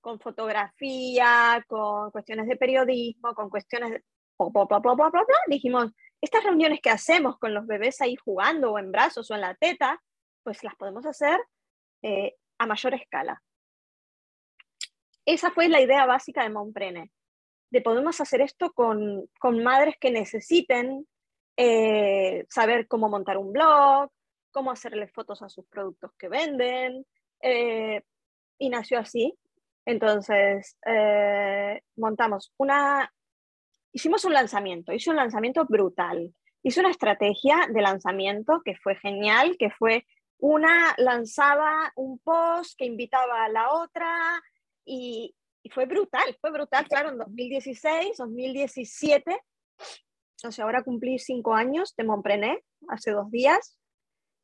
con fotografía, con cuestiones de periodismo, con cuestiones de... dijimos, estas reuniones que hacemos con los bebés ahí jugando o en brazos o en la teta, pues las podemos hacer eh, a mayor escala. Esa fue la idea básica de Montprene, de podemos hacer esto con, con madres que necesiten eh, saber cómo montar un blog, cómo hacerle fotos a sus productos que venden. Eh, y nació así. Entonces, eh, montamos una, hicimos un lanzamiento, hice un lanzamiento brutal. Hice una estrategia de lanzamiento que fue genial, que fue una lanzaba un post que invitaba a la otra y, y fue brutal, fue brutal, claro, en 2016, 2017 o sea, ahora cumplí cinco años de Montprené, hace dos días,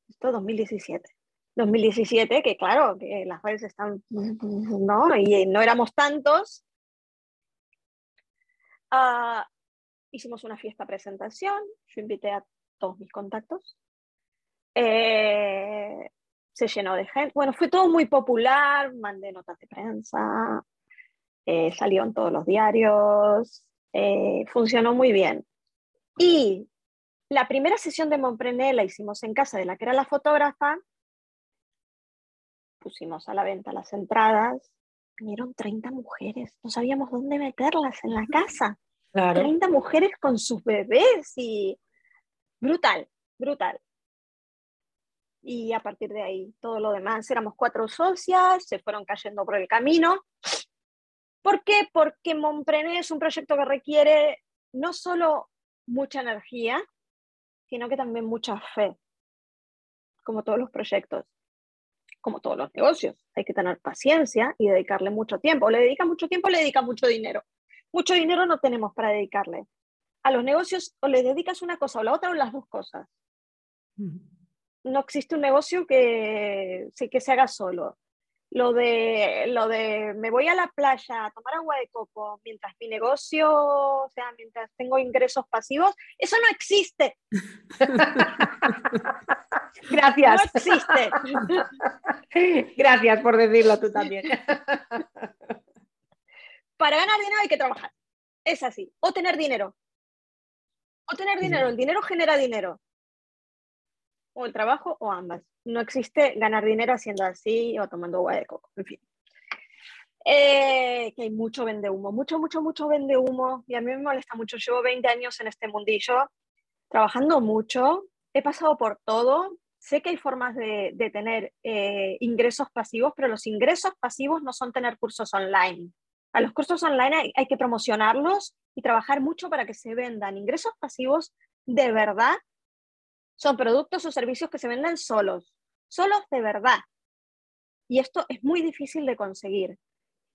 esto 2017. 2017, que claro, que las redes están, ¿no? Y no éramos tantos. Ah, hicimos una fiesta presentación, yo invité a todos mis contactos. Eh, se llenó de gente. Bueno, fue todo muy popular, mandé notas de prensa, eh, salió en todos los diarios, eh, funcionó muy bien. Y la primera sesión de Montprené la hicimos en casa de la que era la fotógrafa. Pusimos a la venta las entradas. Vinieron 30 mujeres. No sabíamos dónde meterlas en la casa. 30 mujeres con sus bebés y brutal, brutal. Y a partir de ahí, todo lo demás, éramos cuatro socias, se fueron cayendo por el camino. ¿Por qué? Porque Montprené es un proyecto que requiere no solo mucha energía, sino que también mucha fe, como todos los proyectos, como todos los negocios. Hay que tener paciencia y dedicarle mucho tiempo. O le dedica mucho tiempo, o le dedica mucho dinero. Mucho dinero no tenemos para dedicarle. A los negocios o le dedicas una cosa o la otra o las dos cosas. No existe un negocio que, que se haga solo lo de, lo de me voy a la playa a tomar agua de coco mientras mi negocio, o sea, mientras tengo ingresos pasivos, eso no existe. Gracias. No existe. Gracias por decirlo tú también. Para ganar dinero hay que trabajar. Es así. O tener dinero. O tener dinero. El dinero genera dinero o el trabajo o ambas. No existe ganar dinero haciendo así o tomando agua de coco, en fin. Eh, que hay mucho vende humo, mucho, mucho, mucho vende humo y a mí me molesta mucho. Llevo 20 años en este mundillo, trabajando mucho, he pasado por todo, sé que hay formas de, tener eh, ingresos pasivos, pero los ingresos pasivos no son tener cursos online. A los cursos online hay, que promocionarlos y trabajar mucho para que se vendan. Ingresos pasivos de verdad son productos o servicios que se venden solos, solos de verdad. Y esto es muy difícil de conseguir.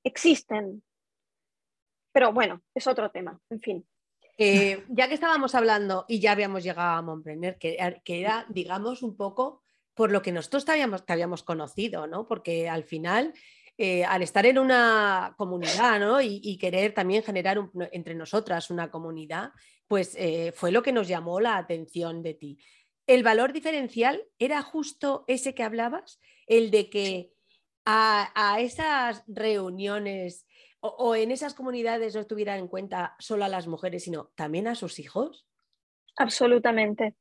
Existen, pero bueno, es otro tema, en fin. Ya que estábamos hablando y ya habíamos llegado a Montpreneur, que, era, digamos, un poco por lo que nosotros te habíamos, habíamos conocido, ¿no? Porque al final, eh, al estar en una comunidad, ¿no? Y, querer también generar entre nosotras una comunidad, pues eh, fue lo que nos llamó la atención de ti. ¿El valor diferencial era justo ese que hablabas? El de que a, a esas reuniones o, en esas comunidades no tuvieran en cuenta solo a las mujeres, sino también a sus hijos? Absolutamente,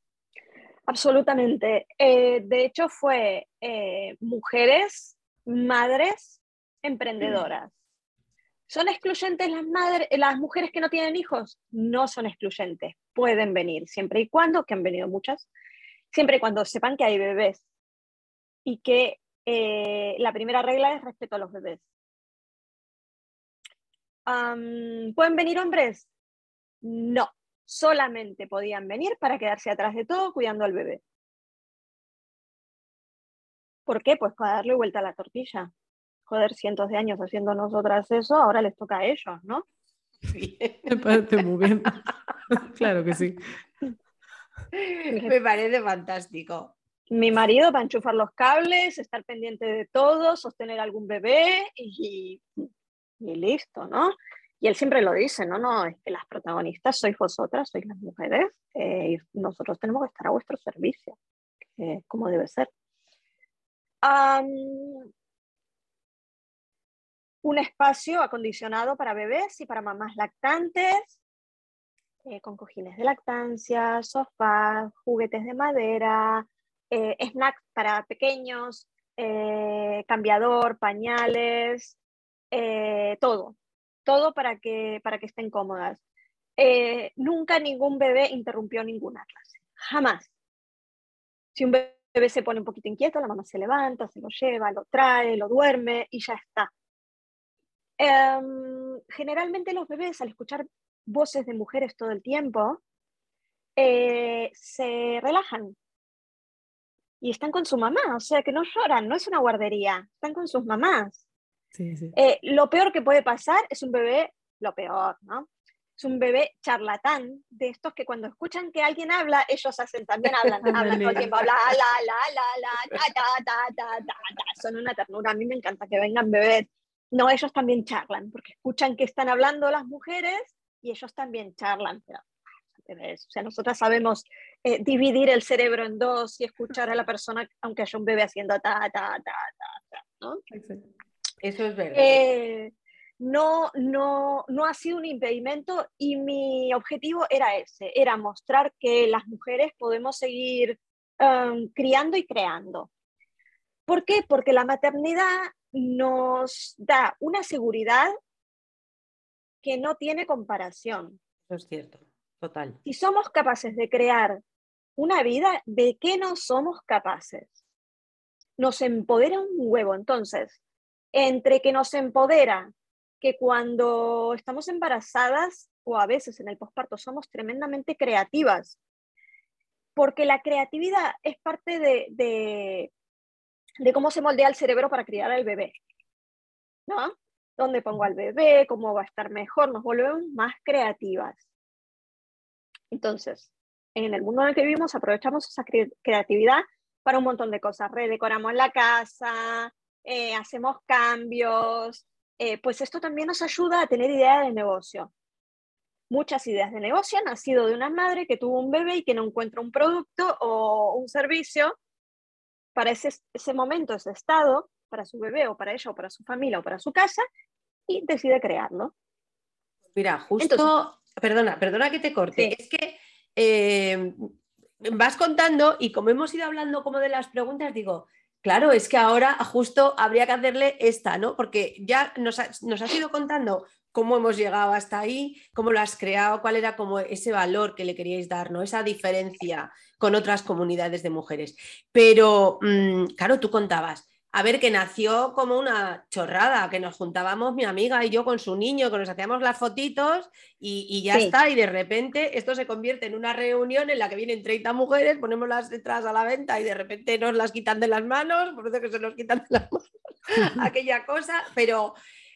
absolutamente. Eh, de hecho, fue eh, mujeres, madres, emprendedoras. ¿Son excluyentes las, madres, las mujeres que no tienen hijos? No son excluyentes, pueden venir, siempre y cuando, que han venido muchas, siempre cuando sepan que hay bebés y que eh, la primera regla es respeto a los bebés. ¿Pueden venir hombres? No, solamente podían venir para quedarse atrás de todo cuidando al bebé. ¿Por qué? Pues para darle vuelta a la tortilla. Joder, cientos de años haciendo nosotras eso, ahora les toca a ellos, ¿no? Me parece muy bien. claro que sí. Me parece fantástico. Mi marido va a enchufar los cables, estar pendiente de todo, sostener algún bebé y y listo, ¿no? Y él siempre lo dice, no, no, es que las protagonistas sois vosotras, sois las mujeres, eh, y nosotros tenemos que estar a vuestro servicio, como debe ser. un espacio acondicionado para bebés y para mamás lactantes, eh, con cojines de lactancia, sofás, juguetes de madera, eh, snacks para pequeños, cambiador, pañales, eh, todo, todo para que, para que estén cómodas. Eh, nunca ningún bebé interrumpió ninguna clase, jamás. Si un bebé se pone un poquito inquieto, la mamá se levanta, se lo lleva, lo trae, lo duerme y ya está. Em, generalmente los bebés al escuchar voces de mujeres todo el tiempo eh, se relajan y están con su mamá, o sea que no lloran, no es una guardería, están con sus mamás. Eh, lo peor que puede pasar es un bebé, lo peor, ¿no? Es un bebé charlatán, de estos que cuando escuchan que alguien habla, ellos hacen también hablan, hablan todo el tiempo, la, la, la, la, la, ta, ta, ta, ta, ta, son una ternura, a mí me encanta que vengan bebés. No, ellos también charlan, porque escuchan que están hablando las mujeres y ellos también charlan. Pero, o sea, nosotras sabemos eh, dividir el cerebro en dos y escuchar a la persona, aunque haya un bebé haciendo ta, ta, ta, ta, ta ¿no? Eso es verdad. Eh, no, no, no ha sido un impedimento y mi objetivo era ese, era mostrar que las mujeres podemos seguir um, criando y creando. ¿Por qué? Porque la maternidad nos da una seguridad que no tiene comparación. Eso es cierto, total. Si somos capaces de crear una vida, ¿de qué no somos capaces? Nos empodera un huevo. Entonces, entre que nos empodera, que cuando estamos embarazadas o a veces en el posparto somos tremendamente creativas, porque la creatividad es parte de, de, cómo se moldea el cerebro para criar al bebé, ¿no? ¿Dónde pongo al bebé? ¿Cómo va a estar mejor? Nos volvemos más creativas. Entonces, en el mundo en el que vivimos aprovechamos esa creatividad para un montón de cosas. Redecoramos la casa, eh, hacemos cambios, eh, pues esto también nos ayuda a tener ideas de negocio. Muchas ideas de negocio han nacido de una madre que tuvo un bebé y que no encuentra un producto o un servicio para ese, ese momento, ese estado, para su bebé o para ella o para su familia o para su casa y decide crearlo. Mira, justo, perdona, perdona que te corte, es que eh, vas contando y como hemos ido hablando como de las preguntas, digo, Claro, es que ahora justo habría que hacerle esta, ¿no? Porque ya nos, nos has ido contando cómo hemos llegado hasta ahí, cómo lo has creado, cuál era como ese valor que le queríais dar, ¿no? Esa diferencia con otras comunidades de mujeres. Pero, mm, claro, tú contabas, a ver, que nació como una chorrada, que nos juntábamos mi amiga y yo con su niño, que nos hacíamos las fotitos y, ya está, y de repente esto se convierte en una reunión en la que vienen 30 mujeres, ponemos las entradas a la venta y de repente nos las quitan de las manos, por eso que se nos quitan de las manos aquella cosa, pero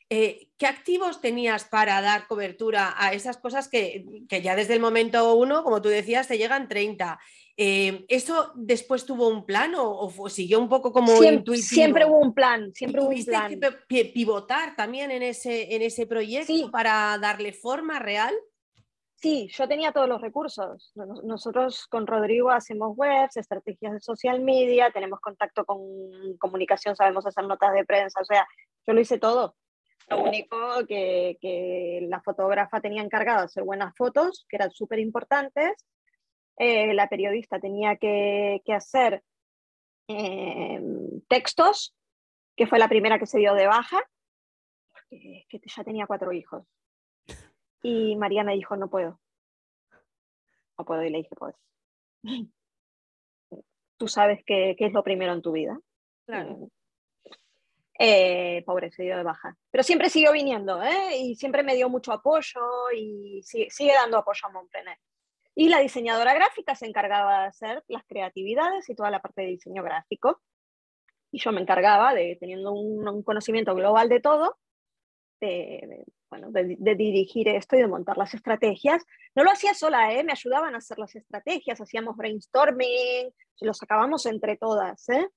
eh, ¿qué activos tenías para dar cobertura a esas cosas que, ya desde el momento uno, como tú decías, te llegan 30? Eh, ¿Eso después tuvo un plan o, siguió un poco como siempre, intuitivo? Siempre hubo un plan, siempre hubo un plan. que pivotar también en ese, en ese proyecto para darle forma real? Sí, yo tenía todos los recursos. Nosotros con Rodrigo hacemos webs, estrategias de social media, tenemos contacto con comunicación, sabemos hacer notas de prensa, o sea, yo lo hice todo. Lo único que, la fotógrafa tenía encargado de hacer buenas fotos, que eran súper importantes. Eh, la periodista tenía que, hacer eh, textos, que fue la primera que se dio de baja, porque que ya tenía cuatro hijos. Y María me dijo, no puedo. No puedo. Y le dije, pues, tú sabes qué es lo primero en tu vida. Claro eh, pobre, se dio de baja. Pero siempre siguió viniendo ¿eh? y siempre me dio mucho apoyo y sigue, dando apoyo a Montpreneur. Y la diseñadora gráfica se encargaba de hacer las creatividades y toda la parte de diseño gráfico. Y yo me encargaba de, teniendo un, conocimiento global de todo, de, bueno, de, dirigir esto y de montar las estrategias. No lo hacía sola, ¿eh? me ayudaban a hacer las estrategias, hacíamos brainstorming, lo sacábamos entre todas. ¿eh?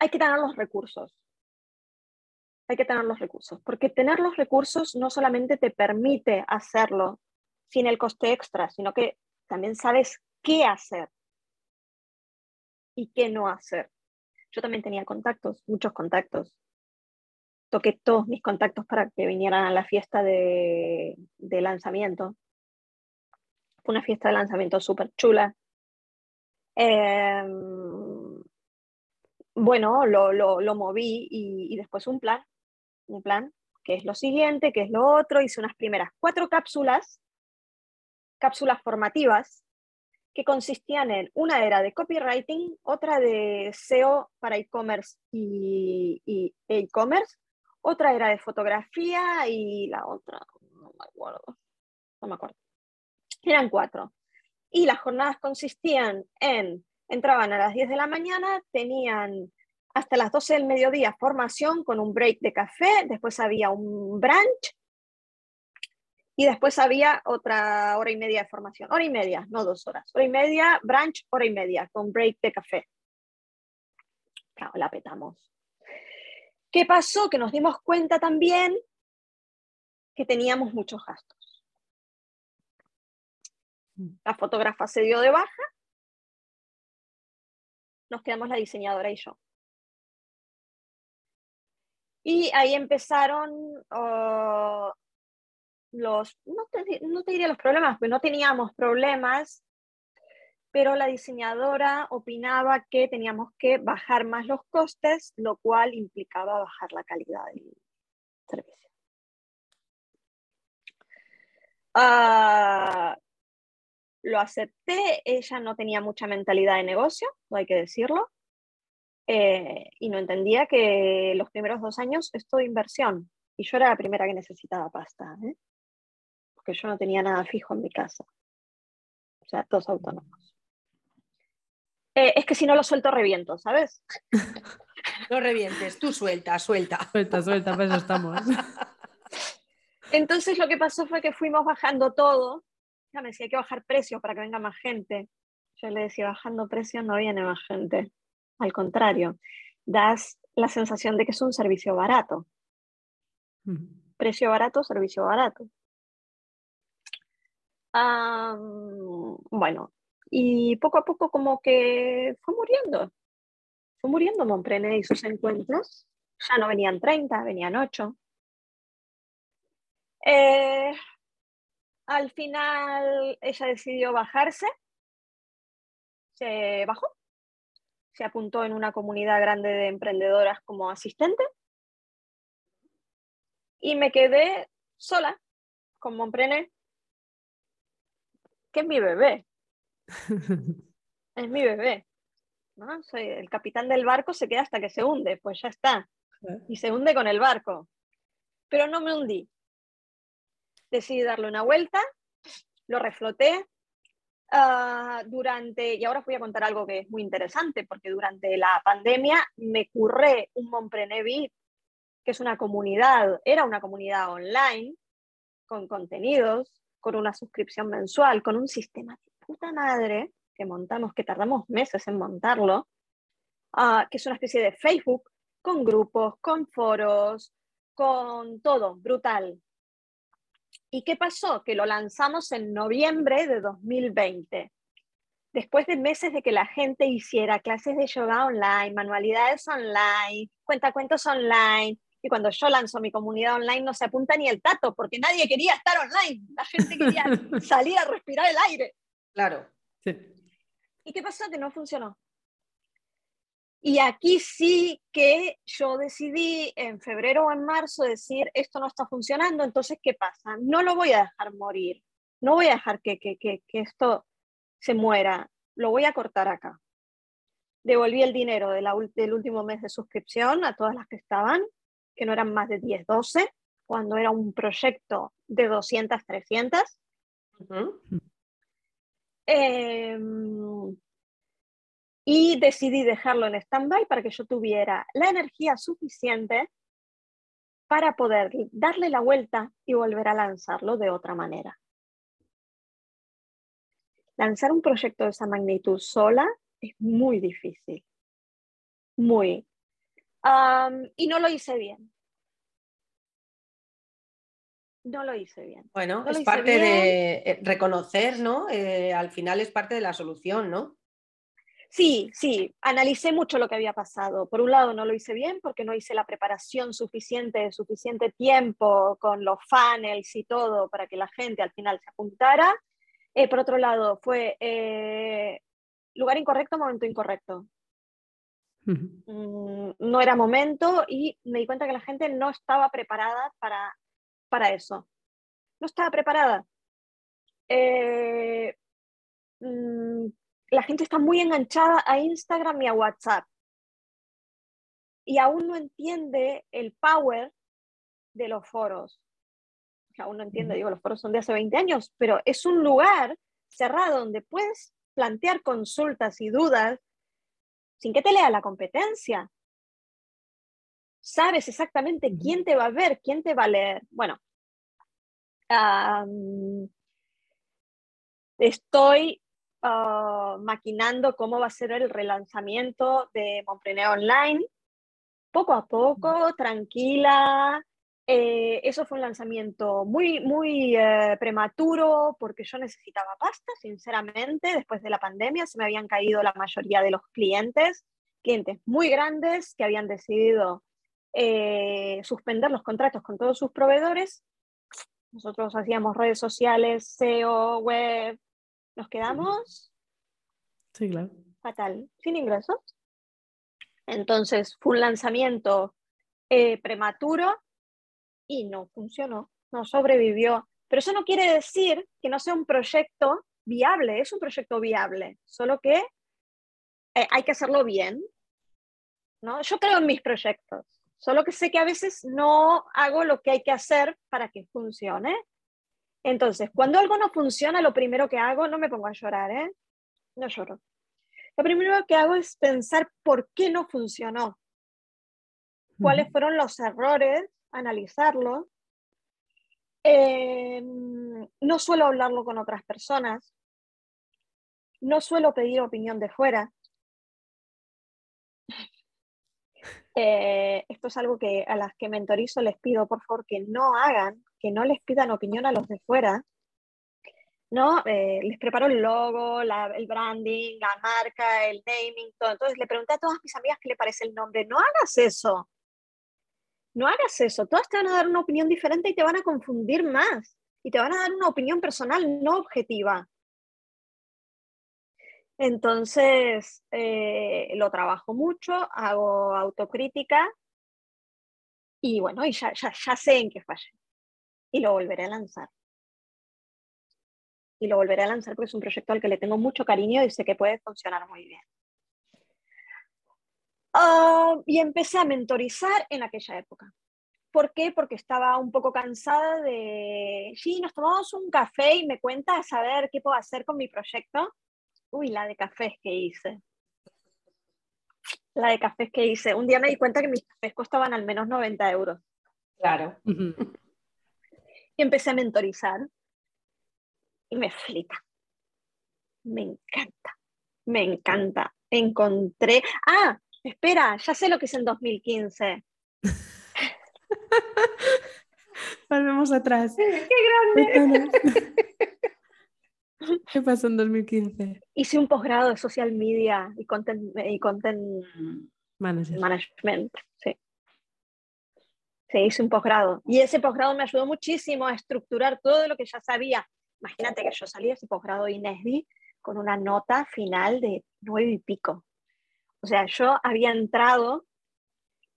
hay que tener los recursos. Hay que tener los recursos, porque tener los recursos no solamente te permite hacerlo sin el coste extra, sino que también sabes qué hacer y qué no hacer. Yo también tenía contactos, muchos contactos. Toqué todos mis contactos para que vinieran a la fiesta de, lanzamiento. Fue una fiesta de lanzamiento súper chula, Em, bueno, lo, lo, moví y, después un plan, un plan, que es lo siguiente, que es lo otro. Hice unas primeras cuatro cápsulas, cápsulas formativas, que consistían en una era de copywriting, otra de SEO para e-commerce y e-commerce, otra era de fotografía y la otra, no me acuerdo, no me acuerdo. Eran cuatro y las jornadas consistían en, entraban a las 10 de la mañana, tenían hasta las 12 del mediodía formación con un break de café, después había un brunch y después había otra hora y media de formación, hora y media, no dos horas, hora y media, brunch, hora y media, con break de café. Claro, la petamos. ¿Qué pasó? Que nos dimos cuenta también que teníamos muchos gastos. La fotógrafa se dio de baja, nos quedamos la diseñadora y yo. Y ahí empezaron oh, los, no te, no te, diría los problemas, porque no teníamos problemas, pero la diseñadora opinaba que teníamos que bajar más los costes, lo cual implicaba bajar la calidad del servicio. Uh, lo acepté, ella no tenía mucha mentalidad de negocio, hay que decirlo, eh, y no entendía que los primeros dos años es todo inversión, y yo era la primera que necesitaba pasta, ¿eh? porque yo no tenía nada fijo en mi casa, o sea, todos autónomos. Eh, es que si no lo suelto reviento, ¿sabes? No revientes, tú suelta, suelta. Suelta, suelta, pues estamos. Entonces lo que pasó fue que fuimos bajando todo ya me decía, hay que bajar precios para que venga más gente. Yo le decía, bajando precios no viene más gente. Al contrario, das la sensación de que es un servicio barato. Precio barato, servicio barato. bueno, y poco a poco como que fue muriendo. Fue muriendo Montprené y sus encuentros. Ya no venían 30, venían 8. Eh, al final ella decidió bajarse se bajó, se apuntó en una comunidad grande de emprendedoras como asistente y me quedé sola con Montprener, que es mi bebé. es mi bebé. ¿no? Soy el capitán del barco se queda hasta que se hunde, pues ya está. Y se hunde con el barco. Pero no me hundí. Decidí darle una vuelta, lo refloté. Ah, durante, y ahora voy a contar algo que es muy interesante, porque durante la pandemia me curré un Montprenevi, que es una comunidad, era una comunidad online, con contenidos, con una suscripción mensual, con un sistema de puta madre que montamos, que tardamos meses en montarlo, ah, que es una especie de Facebook, con grupos, con foros, con todo, brutal. ¿Y qué pasó? Que lo lanzamos en noviembre de 2020. Después de meses de que la gente hiciera clases de yoga online, manualidades online, cuentacuentos online, y cuando yo lanzo mi comunidad online no se apunta ni el tato, porque nadie quería estar online, la gente quería salir a respirar el aire. Claro. ¿Y qué pasó? Que no funcionó. Y aquí sí que yo decidí en febrero o en marzo decir, esto no está funcionando, entonces, ¿qué pasa? No lo voy a dejar morir, no voy a dejar que, que, que, que esto se muera, lo voy a cortar acá. Devolví el dinero de la, del último mes de suscripción a todas las que estaban, que no eran más de 10, 12, cuando era un proyecto de 200, 300. Em, y decidí dejarlo en stand-by para que yo tuviera la energía suficiente para poder darle la vuelta y volver a lanzarlo de otra manera. Lanzar un proyecto de esa magnitud sola es muy difícil, muy. y no lo hice bien no lo hice bien. Bueno, es parte de eh, reconocer, ¿no? Eh, al final es parte de la solución, ¿no? Sí, sí, analicé mucho lo que había pasado. Por un lado, no lo hice bien porque no hice la preparación suficiente, suficiente tiempo con los funnels y todo para que la gente al final se apuntara. Eh, por otro lado, fue lugar incorrecto, momento incorrecto. Mm, no era momento y me di cuenta que la gente no estaba preparada para para eso. No estaba preparada. Eh, mm, la gente está muy enganchada a Instagram y a WhatsApp. Y aún no entiende el power de los foros. Aún no entiende, digo, los foros son de hace 20 años, pero es un lugar cerrado donde puedes plantear consultas y dudas sin que te lea la competencia sabes exactamente quién te va a ver, quién te va a leer. Bueno, estoy ah, maquinando cómo va a ser el relanzamiento de Montpreneur Online, poco a poco, tranquila. Eh, eso fue un lanzamiento muy, muy eh, prematuro porque yo necesitaba pasta, sinceramente. Después de la pandemia se me habían caído la mayoría de los clientes, clientes muy grandes que habían decidido eh, suspender los contratos con todos sus proveedores. Nosotros hacíamos redes sociales, SEO, web. Nos quedamos. Sí, claro. Fatal, sin ingresos. Entonces fue un lanzamiento eh, prematuro y no funcionó, no sobrevivió. Pero eso no quiere decir que no sea un proyecto viable, es un proyecto viable, solo que eh, hay que hacerlo bien. ¿no? Yo creo en mis proyectos. Solo que sé que a veces no hago lo que hay que hacer para que funcione. Entonces, cuando algo no funciona, lo primero que hago, no me pongo a llorar, ¿eh? No lloro. Lo primero que hago es pensar por qué no funcionó. ¿Cuáles fueron los errores? Analizarlo. Em, no suelo hablarlo con otras personas. No suelo pedir opinión de fuera. Eh, esto es algo que a las que mentorizo les pido, por favor, que no hagan, que no les pidan opinión a los de fuera. ¿no? Eh, les preparo el logo, el branding, la marca, el naming, todo. Entonces le pregunté a todas mis amigas qué le parece el nombre. No hagas eso. No hagas eso. Todas te van a dar una opinión diferente y te van a confundir más. Y te van a dar una opinión personal no objetiva. Entonces, eh, lo trabajo mucho, hago autocrítica y bueno, y ya, ya, ya sé en qué fallé. Y lo volveré a lanzar. Y lo volveré a lanzar porque es un proyecto al que le tengo mucho cariño y sé que puede funcionar muy bien. Ah, y empecé a mentorizar en aquella época. ¿Por qué? Porque estaba un poco cansada de, sí, nos tomamos un café y me cuenta a saber qué puedo hacer con mi proyecto. Uy, la de cafés que hice. La de cafés que hice. Un día me di cuenta que mis cafés costaban al menos 90 euros. Claro. Y empecé a mentorizar. Y me flipa. Me encanta. Me encanta. Encontré. Ah, espera, ya sé lo que es en 2015. Volvemos atrás. ¡Qué grande! ¿Qué pasó en 2015? Hice un posgrado de social media y content, y content Manager. management. Sí. Sí, hice un posgrado. Y ese posgrado me ayudó muchísimo a estructurar todo lo que ya sabía. Imagínate que yo salí de ese posgrado de INESBI con una nota final de nueve y pico. O sea, yo había entrado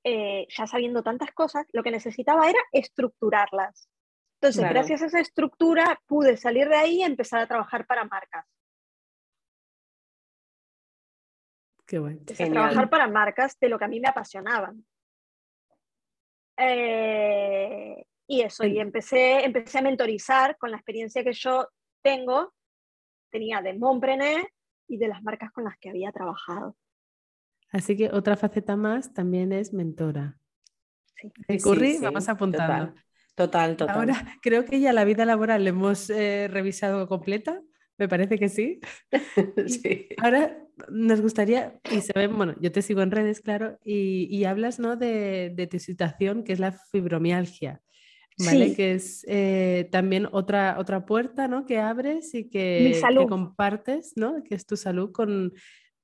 eh, ya sabiendo tantas cosas, lo que necesitaba era estructurarlas. Entonces, Claro. gracias a esa estructura, pude salir de ahí y empezar a trabajar para marcas. Qué bueno. Empecé a Genial. trabajar para marcas de lo que a mí me apasionaban. Eh, y eso, y empecé, empecé a mentorizar con la experiencia que yo tengo, tenía de Montpreneur y de las marcas con las que había trabajado. Así que otra faceta más también es mentora. Sí. El Sí, curry, sí, vamos apuntando. Total, total. total. Ahora creo que ya la vida laboral la hemos eh, revisado completa, me parece que sí. Sí. Ahora nos gustaría, y se ve, bueno, yo te sigo en redes, claro, y, y hablas ¿no? de, de tu situación, que es la fibromialgia, ¿vale? Sí. Que es eh, también otra, otra puerta ¿no? que abres y que, que compartes, ¿no? Que es tu salud con,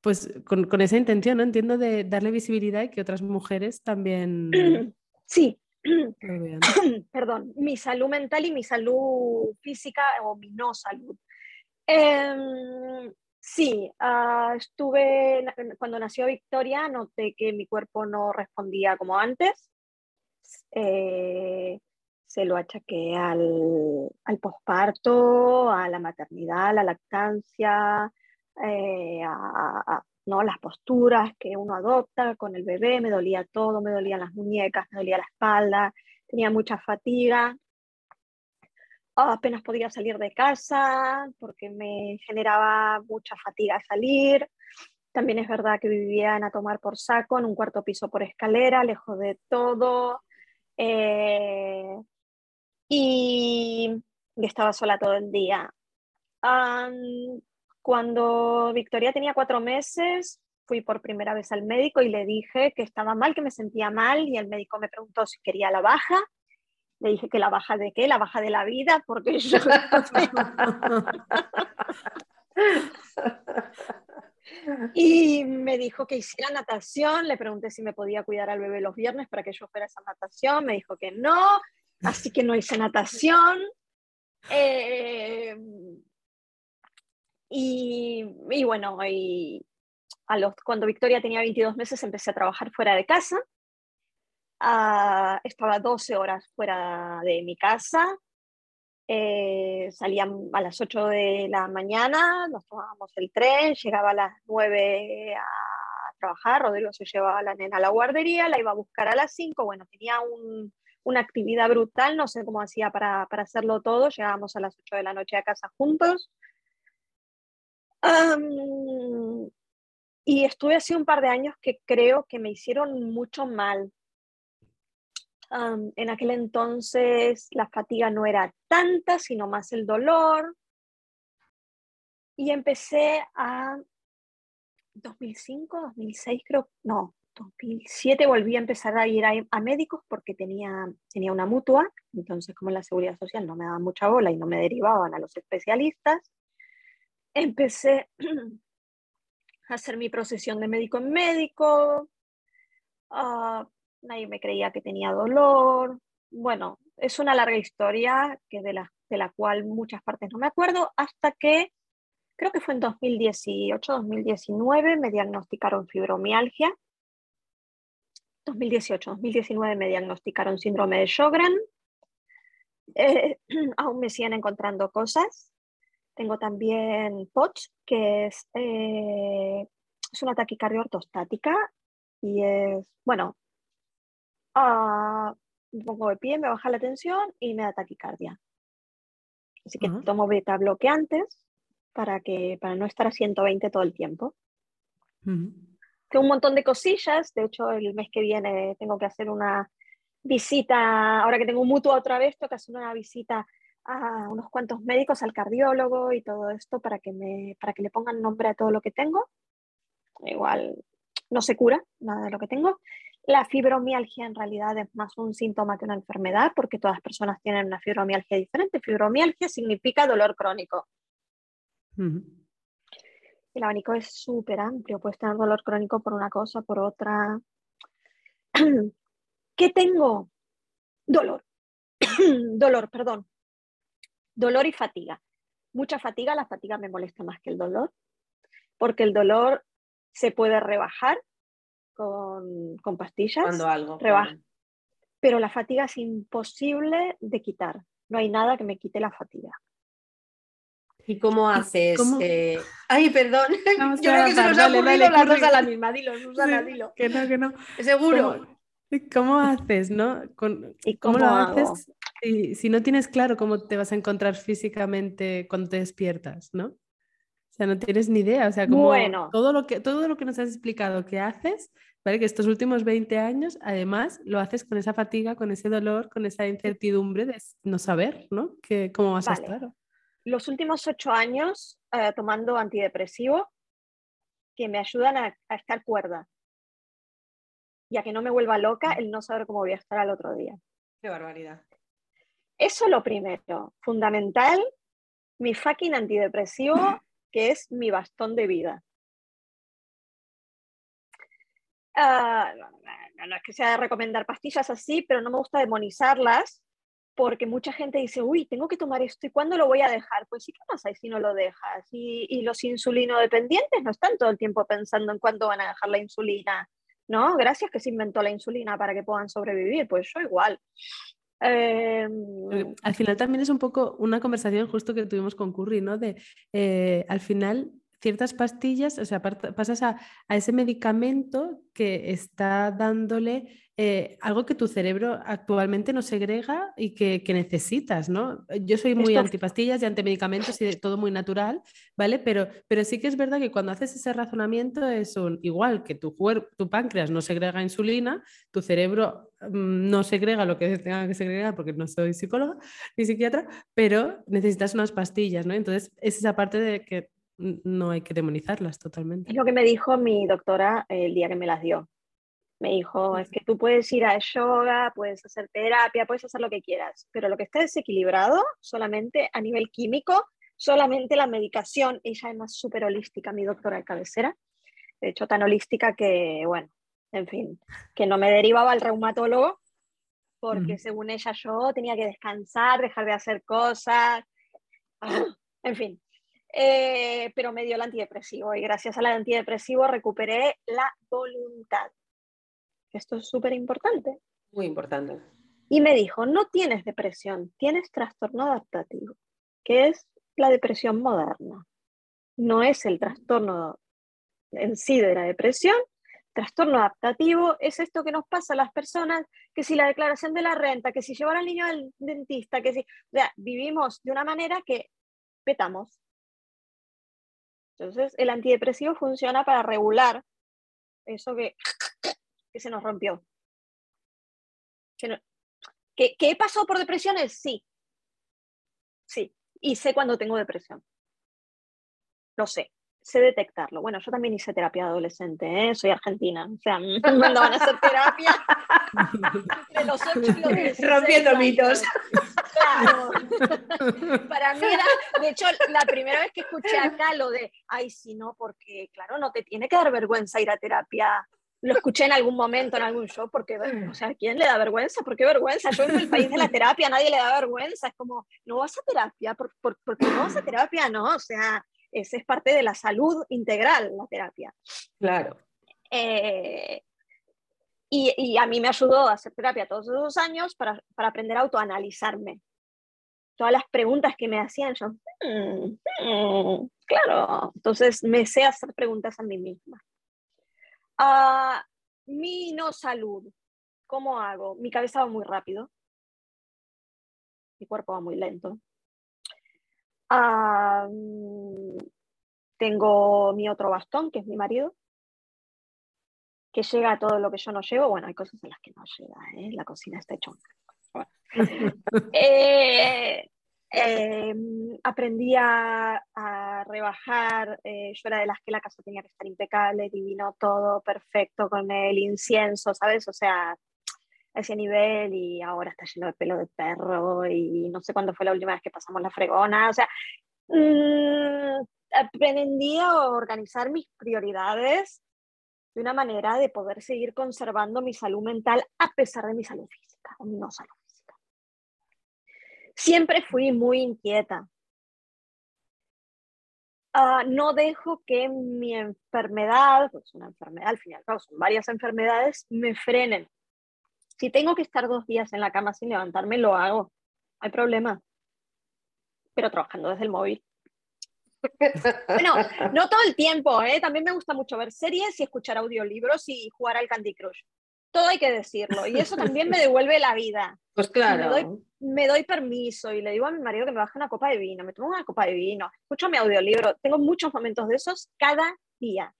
pues, con, con esa intención, ¿no? Entiendo, de darle visibilidad y que otras mujeres también Sí, perdón, mi salud mental y mi salud física o mi no salud. Em, sí, ah, estuve, cuando nació Victoria, noté que mi cuerpo no respondía como antes. Eh, se lo achaqué al, al posparto, a la maternidad, a la lactancia, eh, a, a- ¿no? las posturas que uno adopta con el bebé, me dolía todo, me dolían las muñecas, me dolía la espalda, tenía mucha fatiga, apenas podía salir de casa porque me generaba mucha fatiga salir. También es verdad que vivía en a tomar por saco, en un cuarto piso por escalera, lejos de todo. eh, y, estaba sola todo el día. Cuando Victoria tenía cuatro meses, fui por primera vez al médico y le dije que estaba mal, que me sentía mal, y el médico me preguntó si quería la baja. Le dije que la baja de qué, la baja de la vida, porque yo Y me dijo que hiciera natación, le pregunté si me podía cuidar al bebé los viernes para que yo fuera a esa natación, me dijo que no, así que no hice natación. Eh, y, y bueno, y a los, cuando Victoria tenía 22 meses empecé a trabajar fuera de casa. Ah, estaba 12 horas fuera de mi casa. Eh, salía a las 8 de la mañana, nos tomábamos el tren, llegaba a las 9 a trabajar, Rodrigo se llevaba a la nena a la guardería, la iba a buscar a las 5, bueno, tenía un, una actividad brutal, no sé cómo hacía para, para hacerlo todo, llegábamos a las 8 de la noche a casa juntos. Y estuve así un par de años que creo que me hicieron mucho mal. Am, en aquel entonces la fatiga no era tanta, sino más el dolor. Y empecé a 2005, 2006 creo, no, 2007 volví a empezar a ir a, médicos porque tenía, tenía una mutua, entonces como la seguridad social no me daba mucha bola y no me derivaban a los especialistas, empecé a hacer mi procesión de médico en médico, ah, nadie me creía que tenía dolor, bueno, es una larga historia que de, la, de la cual muchas partes no me acuerdo, hasta que creo que fue en 2018-2019, me diagnosticaron fibromialgia. 2018-2019 me diagnosticaron síndrome de Sjögren. Eh, aún me siguen encontrando cosas. Tengo también POTS, que es, eh, es una taquicardia ortostática y es, bueno, uh, me pongo de pie, me baja la tensión y me da taquicardia. Así que tomo beta bloqueantes para, que, para no estar a 120 todo el tiempo. Tengo un montón de cosillas, de hecho el mes que viene tengo que hacer una visita, ahora que tengo un mutuo otra vez, tengo que hacer una visita a unos cuantos médicos, al cardiólogo y todo esto para que, me, para que le pongan nombre a todo lo que tengo. Igual no se cura nada de lo que tengo. La fibromialgia en realidad es más un síntoma que una enfermedad porque todas las personas tienen una fibromialgia diferente. Fibromialgia significa dolor crónico. El abanico es súper amplio, puedes tener dolor crónico por una cosa, por otra. ¿Qué tengo? Dolor. dolor, perdón. Dolor y fatiga. Mucha fatiga, la fatiga me molesta más que el dolor, porque el dolor se puede rebajar con, con pastillas. Cuando algo. Rebaja. Pero la fatiga es imposible de quitar. No hay nada que me quite la fatiga. ¿Y cómo haces? Eh, ay, perdón. Yo creo que se nos ha ocurrido las dos a la misma. Dilo, Susana, dilo. Que no, que no. Seguro. ¿Cómo, haces, no? ¿Y cómo, lo haces si, si, no tienes claro cómo te vas a encontrar físicamente cuando te despiertas, no? O sea, no tienes ni idea. O sea, como bueno. todo, lo que, todo lo que nos has explicado que haces, ¿vale? Que estos últimos 20 años, además, lo haces con esa fatiga, con ese dolor, con esa incertidumbre de no saber, ¿no? Que, ¿Cómo vas a estar? los últimos ocho años eh, tomando antidepresivo que me ayudan a, estar cuerda y a que no me vuelva loca el no saber cómo voy a estar al otro día. Qué barbaridad. Eso lo primero, fundamental, mi fucking antidepresivo, que es mi bastón de vida. Ah, no, es que sea de recomendar pastillas así, pero no me gusta demonizarlas porque mucha gente dice, uy, tengo que tomar esto, ¿y cuándo lo voy a dejar? Pues sí, ¿qué pasa si no lo dejas? Y, y los insulino dependientes no están todo el tiempo pensando en cuándo van a dejar la insulina, ¿no? Gracias que se inventó la insulina para que puedan sobrevivir, pues yo igual. Em, al final también es un poco una conversación justo que tuvimos con Curry, ¿no? De eh, al final ciertas pastillas, o sea, pasas a, ese medicamento que está dándole eh, algo que tu cerebro actualmente no segrega y que, necesitas, ¿no? Yo soy muy antipastillas y antimedicamentos y todo muy natural, ¿vale? Pero, pero sí que es verdad que cuando haces ese razonamiento es un, igual que tu, tu páncreas no segrega insulina, tu cerebro mm, no segrega lo que tenga que segregar porque no soy psicóloga ni psiquiatra, pero necesitas unas pastillas, ¿no? Entonces es esa parte de que no hay que demonizarlas totalmente. Es lo que me dijo mi doctora el día que me las dio. Me dijo, es que tú puedes ir a yoga, puedes hacer terapia, puedes hacer lo que quieras, pero lo que está desequilibrado solamente a nivel químico, solamente la medicación, ella es más súper holística, mi doctora de cabecera, de hecho tan holística que, bueno, en fin, que no me derivaba al reumatólogo, porque según ella yo tenía que descansar, dejar de hacer cosas, en fin, eh, pero me dio el antidepresivo y gracias al antidepresivo recuperé la voluntad. Esto es súper importante. Muy importante. Y me dijo, no tienes depresión, tienes trastorno adaptativo, que es la depresión moderna. No es el trastorno en sí de la depresión, trastorno adaptativo es esto que nos pasa a las personas, que si la declaración de la renta, que si llevar al niño al dentista, que si, o sea, vivimos de una manera que petamos, entonces, el antidepresivo funciona para regular eso que, que se nos rompió. ¿Que, he pasado por depresiones? Sí. Sí. Y sé cuando tengo depresión. Lo sé. Sé detectarlo. Bueno, yo también hice terapia adolescente, ¿eh? soy argentina. O sea, me mandaban a hacer terapia entre los ocho y los Rompiendo mitos. Claro. Para mí era, de hecho, la primera vez que escuché acá lo de, ay, sí, no, porque, claro, no te tiene que dar vergüenza ir a terapia. Lo escuché en algún momento, en algún show, porque, o sea, ¿a quién le da vergüenza? ¿Por qué vergüenza? Yo en el país de la terapia, nadie le da vergüenza. Es como, no vas a terapia, ¿por, por, por qué no vas a terapia? No, o sea, es, parte de la salud integral, la terapia. Claro. Eh, y, a mí me ayudó a hacer terapia todos esos años para, aprender a autoanalizarme. Todas las preguntas que me hacían, yo, mm, mm, claro, entonces me sé hacer preguntas a mí misma. Ah, mi no salud, ¿cómo hago? Mi cabeza va muy rápido, mi cuerpo va muy lento. Ah, tengo mi otro bastón, que es mi marido, que llega a todo lo que yo no llevo. Bueno, hay cosas en las que no llega, ¿eh? la cocina está hecha eh, em, aprendí a, rebajar, eh, yo era de las que la casa tenía que estar impecable, divino todo, perfecto, con el incienso, ¿sabes? O sea, a ese nivel y ahora está lleno de pelo de perro y no sé cuándo fue la última vez que pasamos la fregona, o sea, mmm, aprendí a organizar mis prioridades de una manera de poder seguir conservando mi salud mental a pesar de mi salud física o mi no salud. Siempre fui muy inquieta. Ah, no dejo que mi enfermedad, pues una enfermedad al fin y al cabo son varias enfermedades, me frenen. Si tengo que estar dos días en la cama sin levantarme, lo hago. Hay problema. Pero trabajando desde el móvil. Bueno, no todo el tiempo, ¿eh? también me gusta mucho ver series y escuchar audiolibros y jugar al Candy Crush. Todo hay que decirlo y eso también me devuelve la vida. Pues claro. Me doy, me doy, permiso y le digo a mi marido que me baje una copa de vino, me tomo una copa de vino, escucho mi audiolibro. Tengo muchos momentos de esos cada día.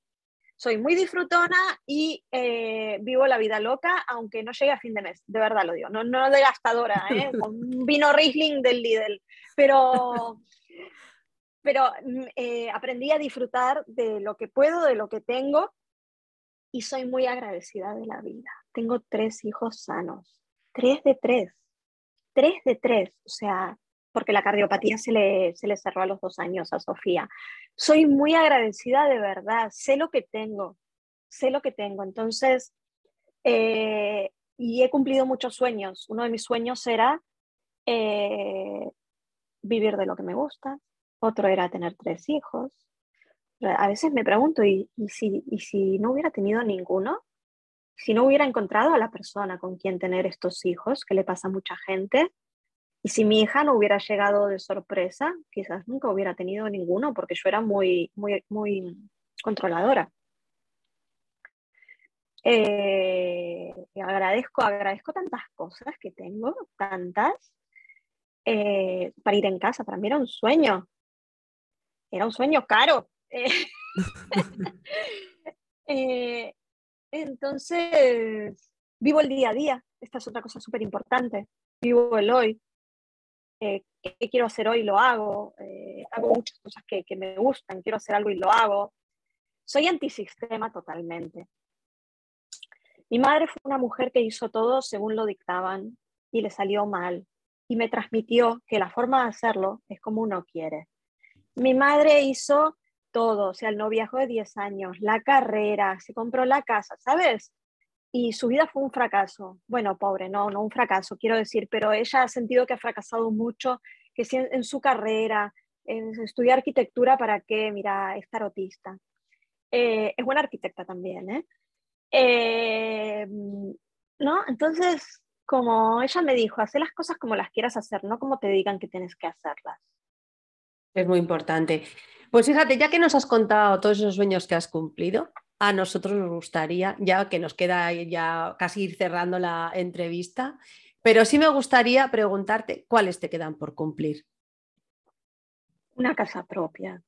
Soy muy disfrutona y eh, vivo la vida loca, aunque no llegue a fin de mes, de verdad lo digo. No, no de gastadora, ¿eh? con vino Riesling del Lidl, pero pero mm, eh, aprendí a disfrutar de lo que puedo, de lo que tengo y soy muy agradecida de la vida. Tengo tres hijos sanos, tres de tres, tres de tres, o sea, porque la cardiopatía se le, se le cerró a los dos años a Sofía. Soy muy agradecida de verdad, sé lo que tengo, sé lo que tengo. Entonces, eh, y he cumplido muchos sueños. Uno de mis sueños era eh, vivir de lo que me gusta, otro era tener tres hijos. A veces me pregunto, ¿y, si, ¿y si no hubiera tenido ninguno? Si no hubiera encontrado a la persona con quien tener estos hijos, que le pasa a mucha gente, y si mi hija no hubiera llegado de sorpresa, quizás nunca hubiera tenido ninguno, porque yo era muy, muy, muy controladora. Eh, agradezco, agradezco tantas cosas que tengo, tantas. Eh, para ir en casa, para mí era un sueño era un sueño caro. Eh, eh, entonces, vivo el día a día. Esta es otra cosa súper importante. Vivo el hoy. Eh, ¿Qué quiero hacer hoy? Lo hago. hago muchas cosas que, que me gustan. Quiero hacer algo y lo hago. Soy antisistema totalmente. Mi madre fue una mujer que hizo todo según lo dictaban y le salió mal. Y me transmitió que la forma de hacerlo es como uno quiere. Mi madre hizo todo, o sea, el noviazgo de 10 años, la carrera, se compró la casa, ¿sabes? Y su vida fue un fracaso. Bueno, pobre, no, no un fracaso, quiero decir, pero ella ha sentido que ha fracasado mucho, que si en, su carrera, en estudiar arquitectura, ¿para qué? Mira, es tarotista. Eh, es buena arquitecta también, ¿eh? ¿eh? ¿No? Entonces, como ella me dijo, haz las cosas como las quieras hacer, no como te digan que tienes que hacerlas. Es muy importante. Pues fíjate, ya que nos has contado todos esos sueños que has cumplido, a nosotros nos gustaría, ya que nos queda ya casi ir cerrando la entrevista, pero sí me gustaría preguntarte cuáles te quedan por cumplir. Una casa propia.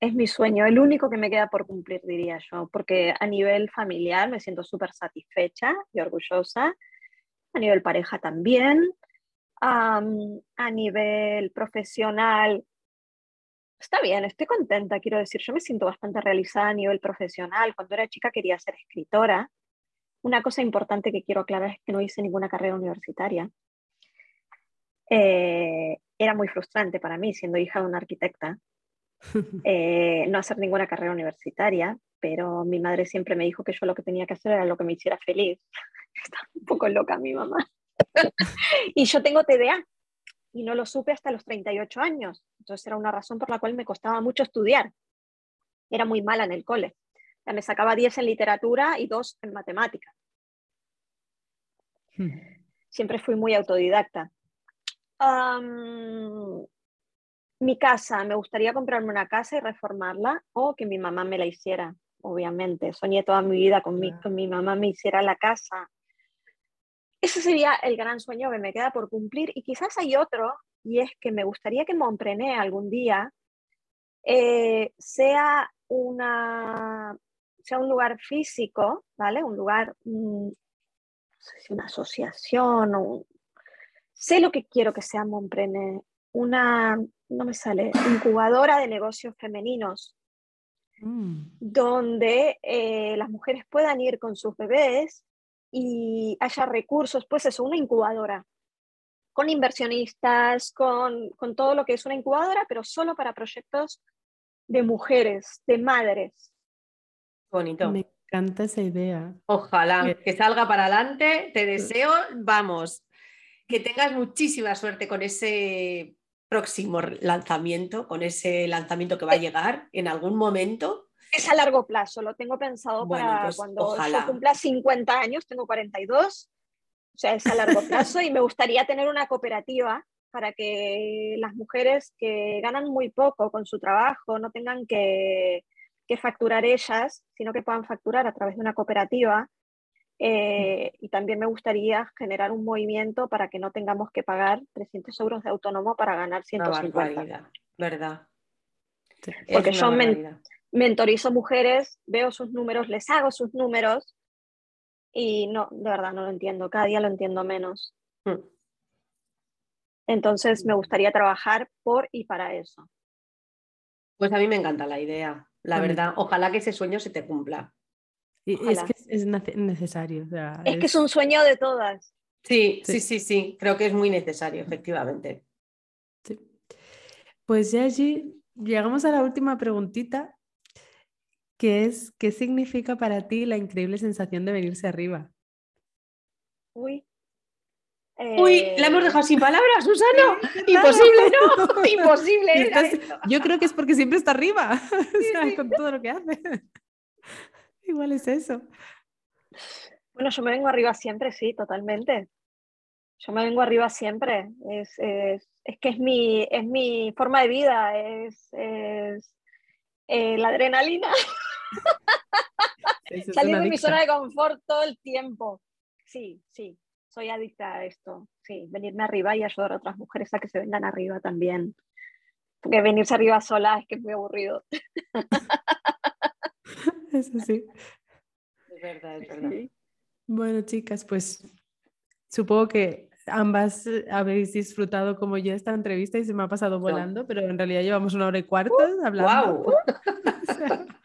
Es mi sueño, el único que me queda por cumplir, diría yo, porque a nivel familiar me siento súper satisfecha y orgullosa, a nivel pareja también, a nivel profesional, está bien, estoy contenta, quiero decir, yo me siento bastante realizada a nivel profesional. Cuando era chica quería ser escritora. Una cosa importante que quiero aclarar es que no hice ninguna carrera universitaria. Eh, era muy frustrante para mí, siendo hija de una arquitecta, eh, no hacer ninguna carrera universitaria, pero mi madre siempre me dijo que yo lo que tenía que hacer era lo que me hiciera feliz. Está un poco loca mi mamá. y yo tengo TDA. y no lo supe hasta los 38 años. Entonces era una razón por la cual me costaba mucho estudiar. Era muy mala en el cole. Ya me sacaba 10 en literatura y 2 en matemática. Hmm. Siempre fui muy autodidacta. mi casa, me gustaría comprarme una casa y reformarla o que mi mamá me la hiciera, obviamente. Soñé toda mi vida con mi, con mi mamá me hiciera la casa. Ese sería el gran sueño que me queda por cumplir. Y quizás hay otro, y es que me gustaría que Montprené algún día eh, sea, una, sea un lugar físico, ¿vale? Un lugar, no sé si una asociación o sé lo que quiero que sea Montprené, una, no me sale, incubadora de negocios femeninos, mm. donde eh, las mujeres puedan ir con sus bebés y haya recursos, pues eso, una incubadora, con inversionistas, con, con todo lo que es una incubadora, pero solo para proyectos de mujeres, de madres. Bonito. Me encanta esa idea. Ojalá que salga para adelante. Te deseo, vamos, que tengas muchísima suerte con ese próximo lanzamiento, con ese lanzamiento que va a llegar en algún momento es a largo plazo, lo tengo pensado para pues, cuando yo cumpla 50 años, tengo 42, o sea, es a largo plazo y me gustaría tener una cooperativa para que las mujeres que ganan muy poco con su trabajo no tengan que, facturar ellas, sino que puedan facturar a través de una cooperativa. Eh, y también me gustaría generar un movimiento para que no tengamos que pagar 300 euros de autónomo para ganar 150. ¿Verdad? Porque yo me, mentorizo mujeres, veo sus números, les hago sus números y no, de verdad no lo entiendo, cada día lo entiendo menos. Hmm. Entonces me gustaría trabajar por y para eso. Pues a mí me encanta la idea, la verdad. Ojalá que ese sueño se te cumpla. Y es que es necesario. es, que es un sueño de todas. Sí, sí, sí, sí, creo que es muy necesario, efectivamente. Pues ya allí llegamos a la última preguntita ¿Qué es, qué significa para ti la increíble sensación de venirse arriba? Uy. Uy, la hemos dejado sin palabras, Susana. Imposible, ¿no? Imposible. yo creo que es porque siempre está arriba, con todo lo que hace. Igual es eso. Bueno, yo me vengo arriba siempre, sí, totalmente. Yo me vengo arriba siempre. Es, que es mi, es mi forma de vida, es, eh, la adrenalina. Salir de mi zona de confort todo el tiempo. Sí, sí, soy adicta a esto. Sí, venirme arriba y ayudar a otras mujeres a que se vengan arriba también. Porque venirse arriba sola es que es muy aburrido. Eso sí. Es verdad, es verdad. Bueno, chicas, pues supongo que ambas habéis disfrutado como yo esta entrevista y se me ha pasado volando, pero en realidad llevamos una hora y cuarto uh, hablando. Wow.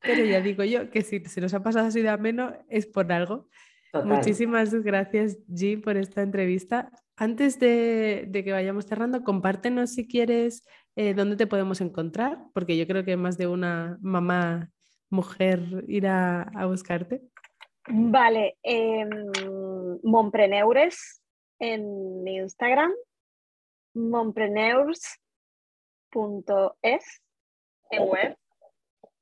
Pero ya digo yo que si se nos ha pasado así de ameno es por algo. Muchísimas gracias, G, por esta entrevista. Antes de, que vayamos cerrando, compártenos si quieres eh, dónde te podemos encontrar, porque yo creo que más de una mamá, mujer irá a buscarte. Vale, eh, en Instagram, mompreneurs.es en web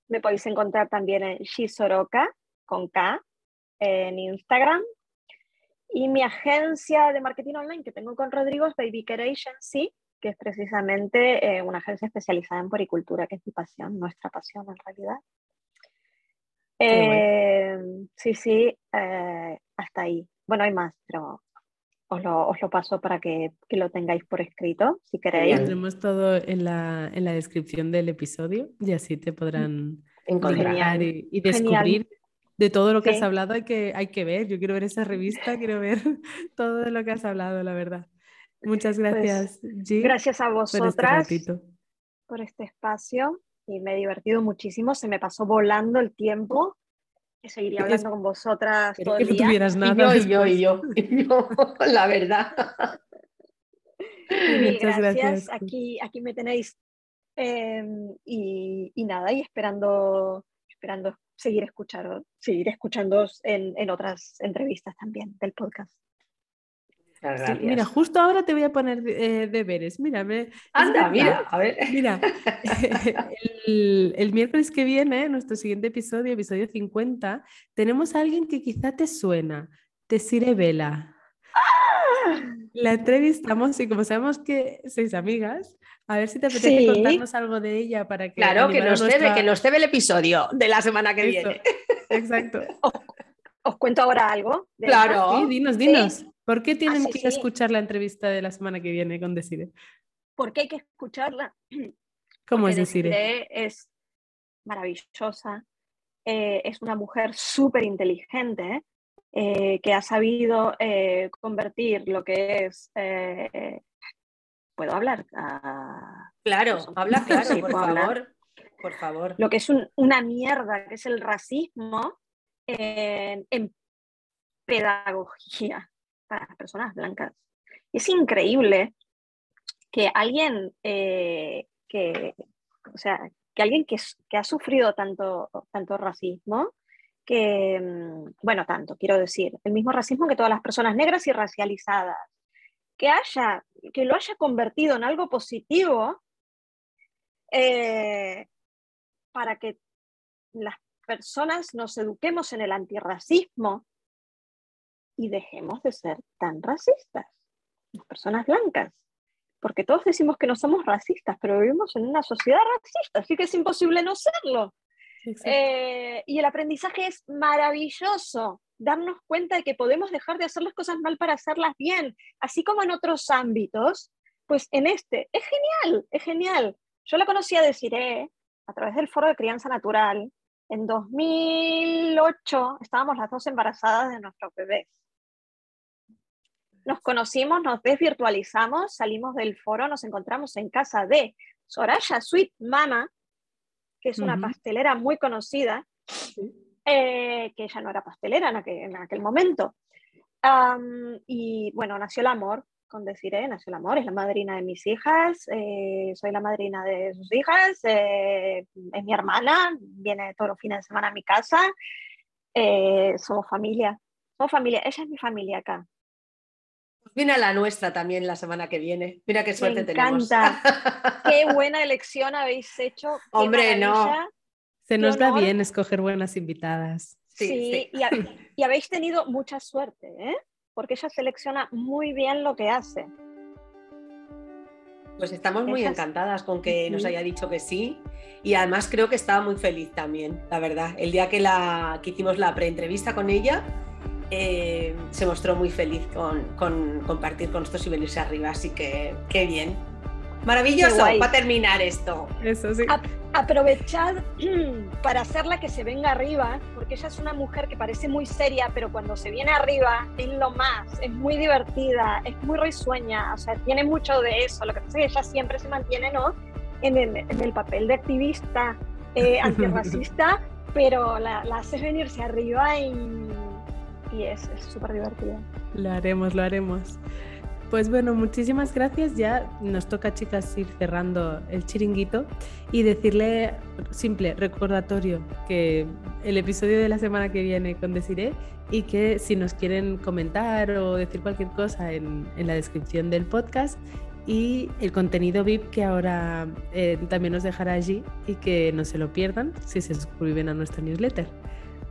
me podéis encontrar también en Shisoroka con K en Instagram. Y mi agencia de marketing online que tengo con Rodrigo es Baby Care Agency, que es precisamente eh, una agencia especializada en poricultura, que es mi pasión, nuestra pasión en realidad. Eh, sí, sí, eh, hasta ahí. Bueno, hay más, pero os lo, os lo paso para que, que, lo tengáis por escrito, si queréis. Tenemos todo en la, en la descripción del episodio y así te podrán encontrar y, y, descubrir de todo lo que has hablado. Hay que, hay que ver, yo quiero ver esa revista, quiero ver todo lo que has hablado, la verdad. Muchas pues, gracias, pues, Gracias a este vosotras por este espacio y me he divertido muchísimo, se me pasó volando el tiempo seguiría hablando con vosotras todo el día. tuvieras nada. Y yo, y yo, y yo, la verdad. Muchas gracias. Aquí, aquí me tenéis. Em, y, y, nada, y esperando, esperando seguir escuchando, seguir escuchando en, en otras entrevistas también del podcast. Mira, justo ahora te voy a poner eh, deberes. Mira, Anda, mira, a ver. Mira, el, miércoles que viene, nuestro siguiente episodio, episodio 50, tenemos a alguien que quizá te suena, Tesire Vela. ¡Ah! La entrevistamos y como sabemos que sois amigas, a ver si te apetece contarnos algo de ella para que... Claro, que nos, debe, que nos debe el episodio de la semana que viene. Exacto. ¿Os, cuento ahora algo? Claro. Sí, dinos, dinos. ¿Por qué tienen que escuchar la entrevista de la semana que viene con Desire? ¿Por qué hay que escucharla? ¿Cómo es Desire? Es maravillosa, eh, es una mujer súper inteligente, eh, que ha sabido eh, convertir lo que es... ¿Puedo hablar? Ah, claro, habla claro, por favor. Por favor. Lo que es una mierda, que es el racismo, en pedagogía para las personas blancas. es increíble que alguien eh, que, o sea, que alguien que, que, ha sufrido tanto, tanto racismo, que, mm, bueno, tanto, quiero decir, el mismo racismo que todas las personas negras y racializadas, que, haya, que lo haya convertido en algo positivo eh, para que las personas nos eduquemos en el antirracismo y dejemos de ser tan racistas, las personas blancas. Porque todos decimos que no somos racistas, pero vivimos en una sociedad racista, así que es imposible no serlo. Eh, y el aprendizaje es maravilloso, darnos cuenta de que podemos dejar de hacer las cosas mal para hacerlas bien, así como en otros ámbitos, pues en este, es genial, es genial. Yo la conocí a Desiree a través del foro de crianza natural. En 2008 estábamos las dos embarazadas de nuestros bebés nos conocimos, nos desvirtualizamos, salimos del foro, nos encontramos en casa de Soraya Sweet Mama, que es una pastelera muy conocida, eh, que ella no era pastelera en aquel, momento. y bueno, nació el amor, con deciré, nació el amor, es la madrina de mis hijas, eh, soy la madrina de sus hijas, eh, es mi hermana, viene todos los fines de semana a mi casa, somos familia, somos familia, ella es mi familia acá, Viene a la nuestra también la semana que viene. Mira qué suerte Me encanta. qué buena elección habéis hecho. Hombre, no. Se nos da bien escoger buenas invitadas. Sí, Y, habéis tenido mucha suerte, ¿eh? porque ella selecciona muy bien lo que hace. Pues estamos muy encantadas con que nos haya dicho que sí y además creo que estaba muy feliz también, la verdad. El día que, la, que hicimos la preentrevista con ella, eh, se mostró muy feliz con, compartir con nosotros y venirse arriba, así que qué bien. Maravilloso para terminar esto. Eso sí. aprovechad para hacerla que se venga arriba, porque ella es una mujer que parece muy seria, pero cuando se viene arriba es lo más, es muy divertida, es muy risueña, o sea, tiene mucho de eso. Lo que pasa es que ella siempre se mantiene, ¿no? En el, papel de activista eh, antirracista, pero la, la haces venirse arriba y y es súper divertido. Lo haremos, lo haremos. Pues bueno, muchísimas gracias. Ya nos toca, chicas, ir cerrando el chiringuito y decirle, simple recordatorio, que el episodio de la semana que viene con Desiree y que si nos quieren comentar o decir cualquier cosa en, la descripción del podcast y el contenido VIP que ahora eh, también nos dejará allí y que no se lo pierdan si se suscriben a nuestro newsletter.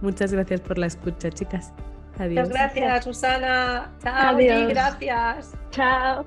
Muchas gracias por la escucha, chicas. Muchas gracias, Susana. Chao, Adiós. gracias. Chao.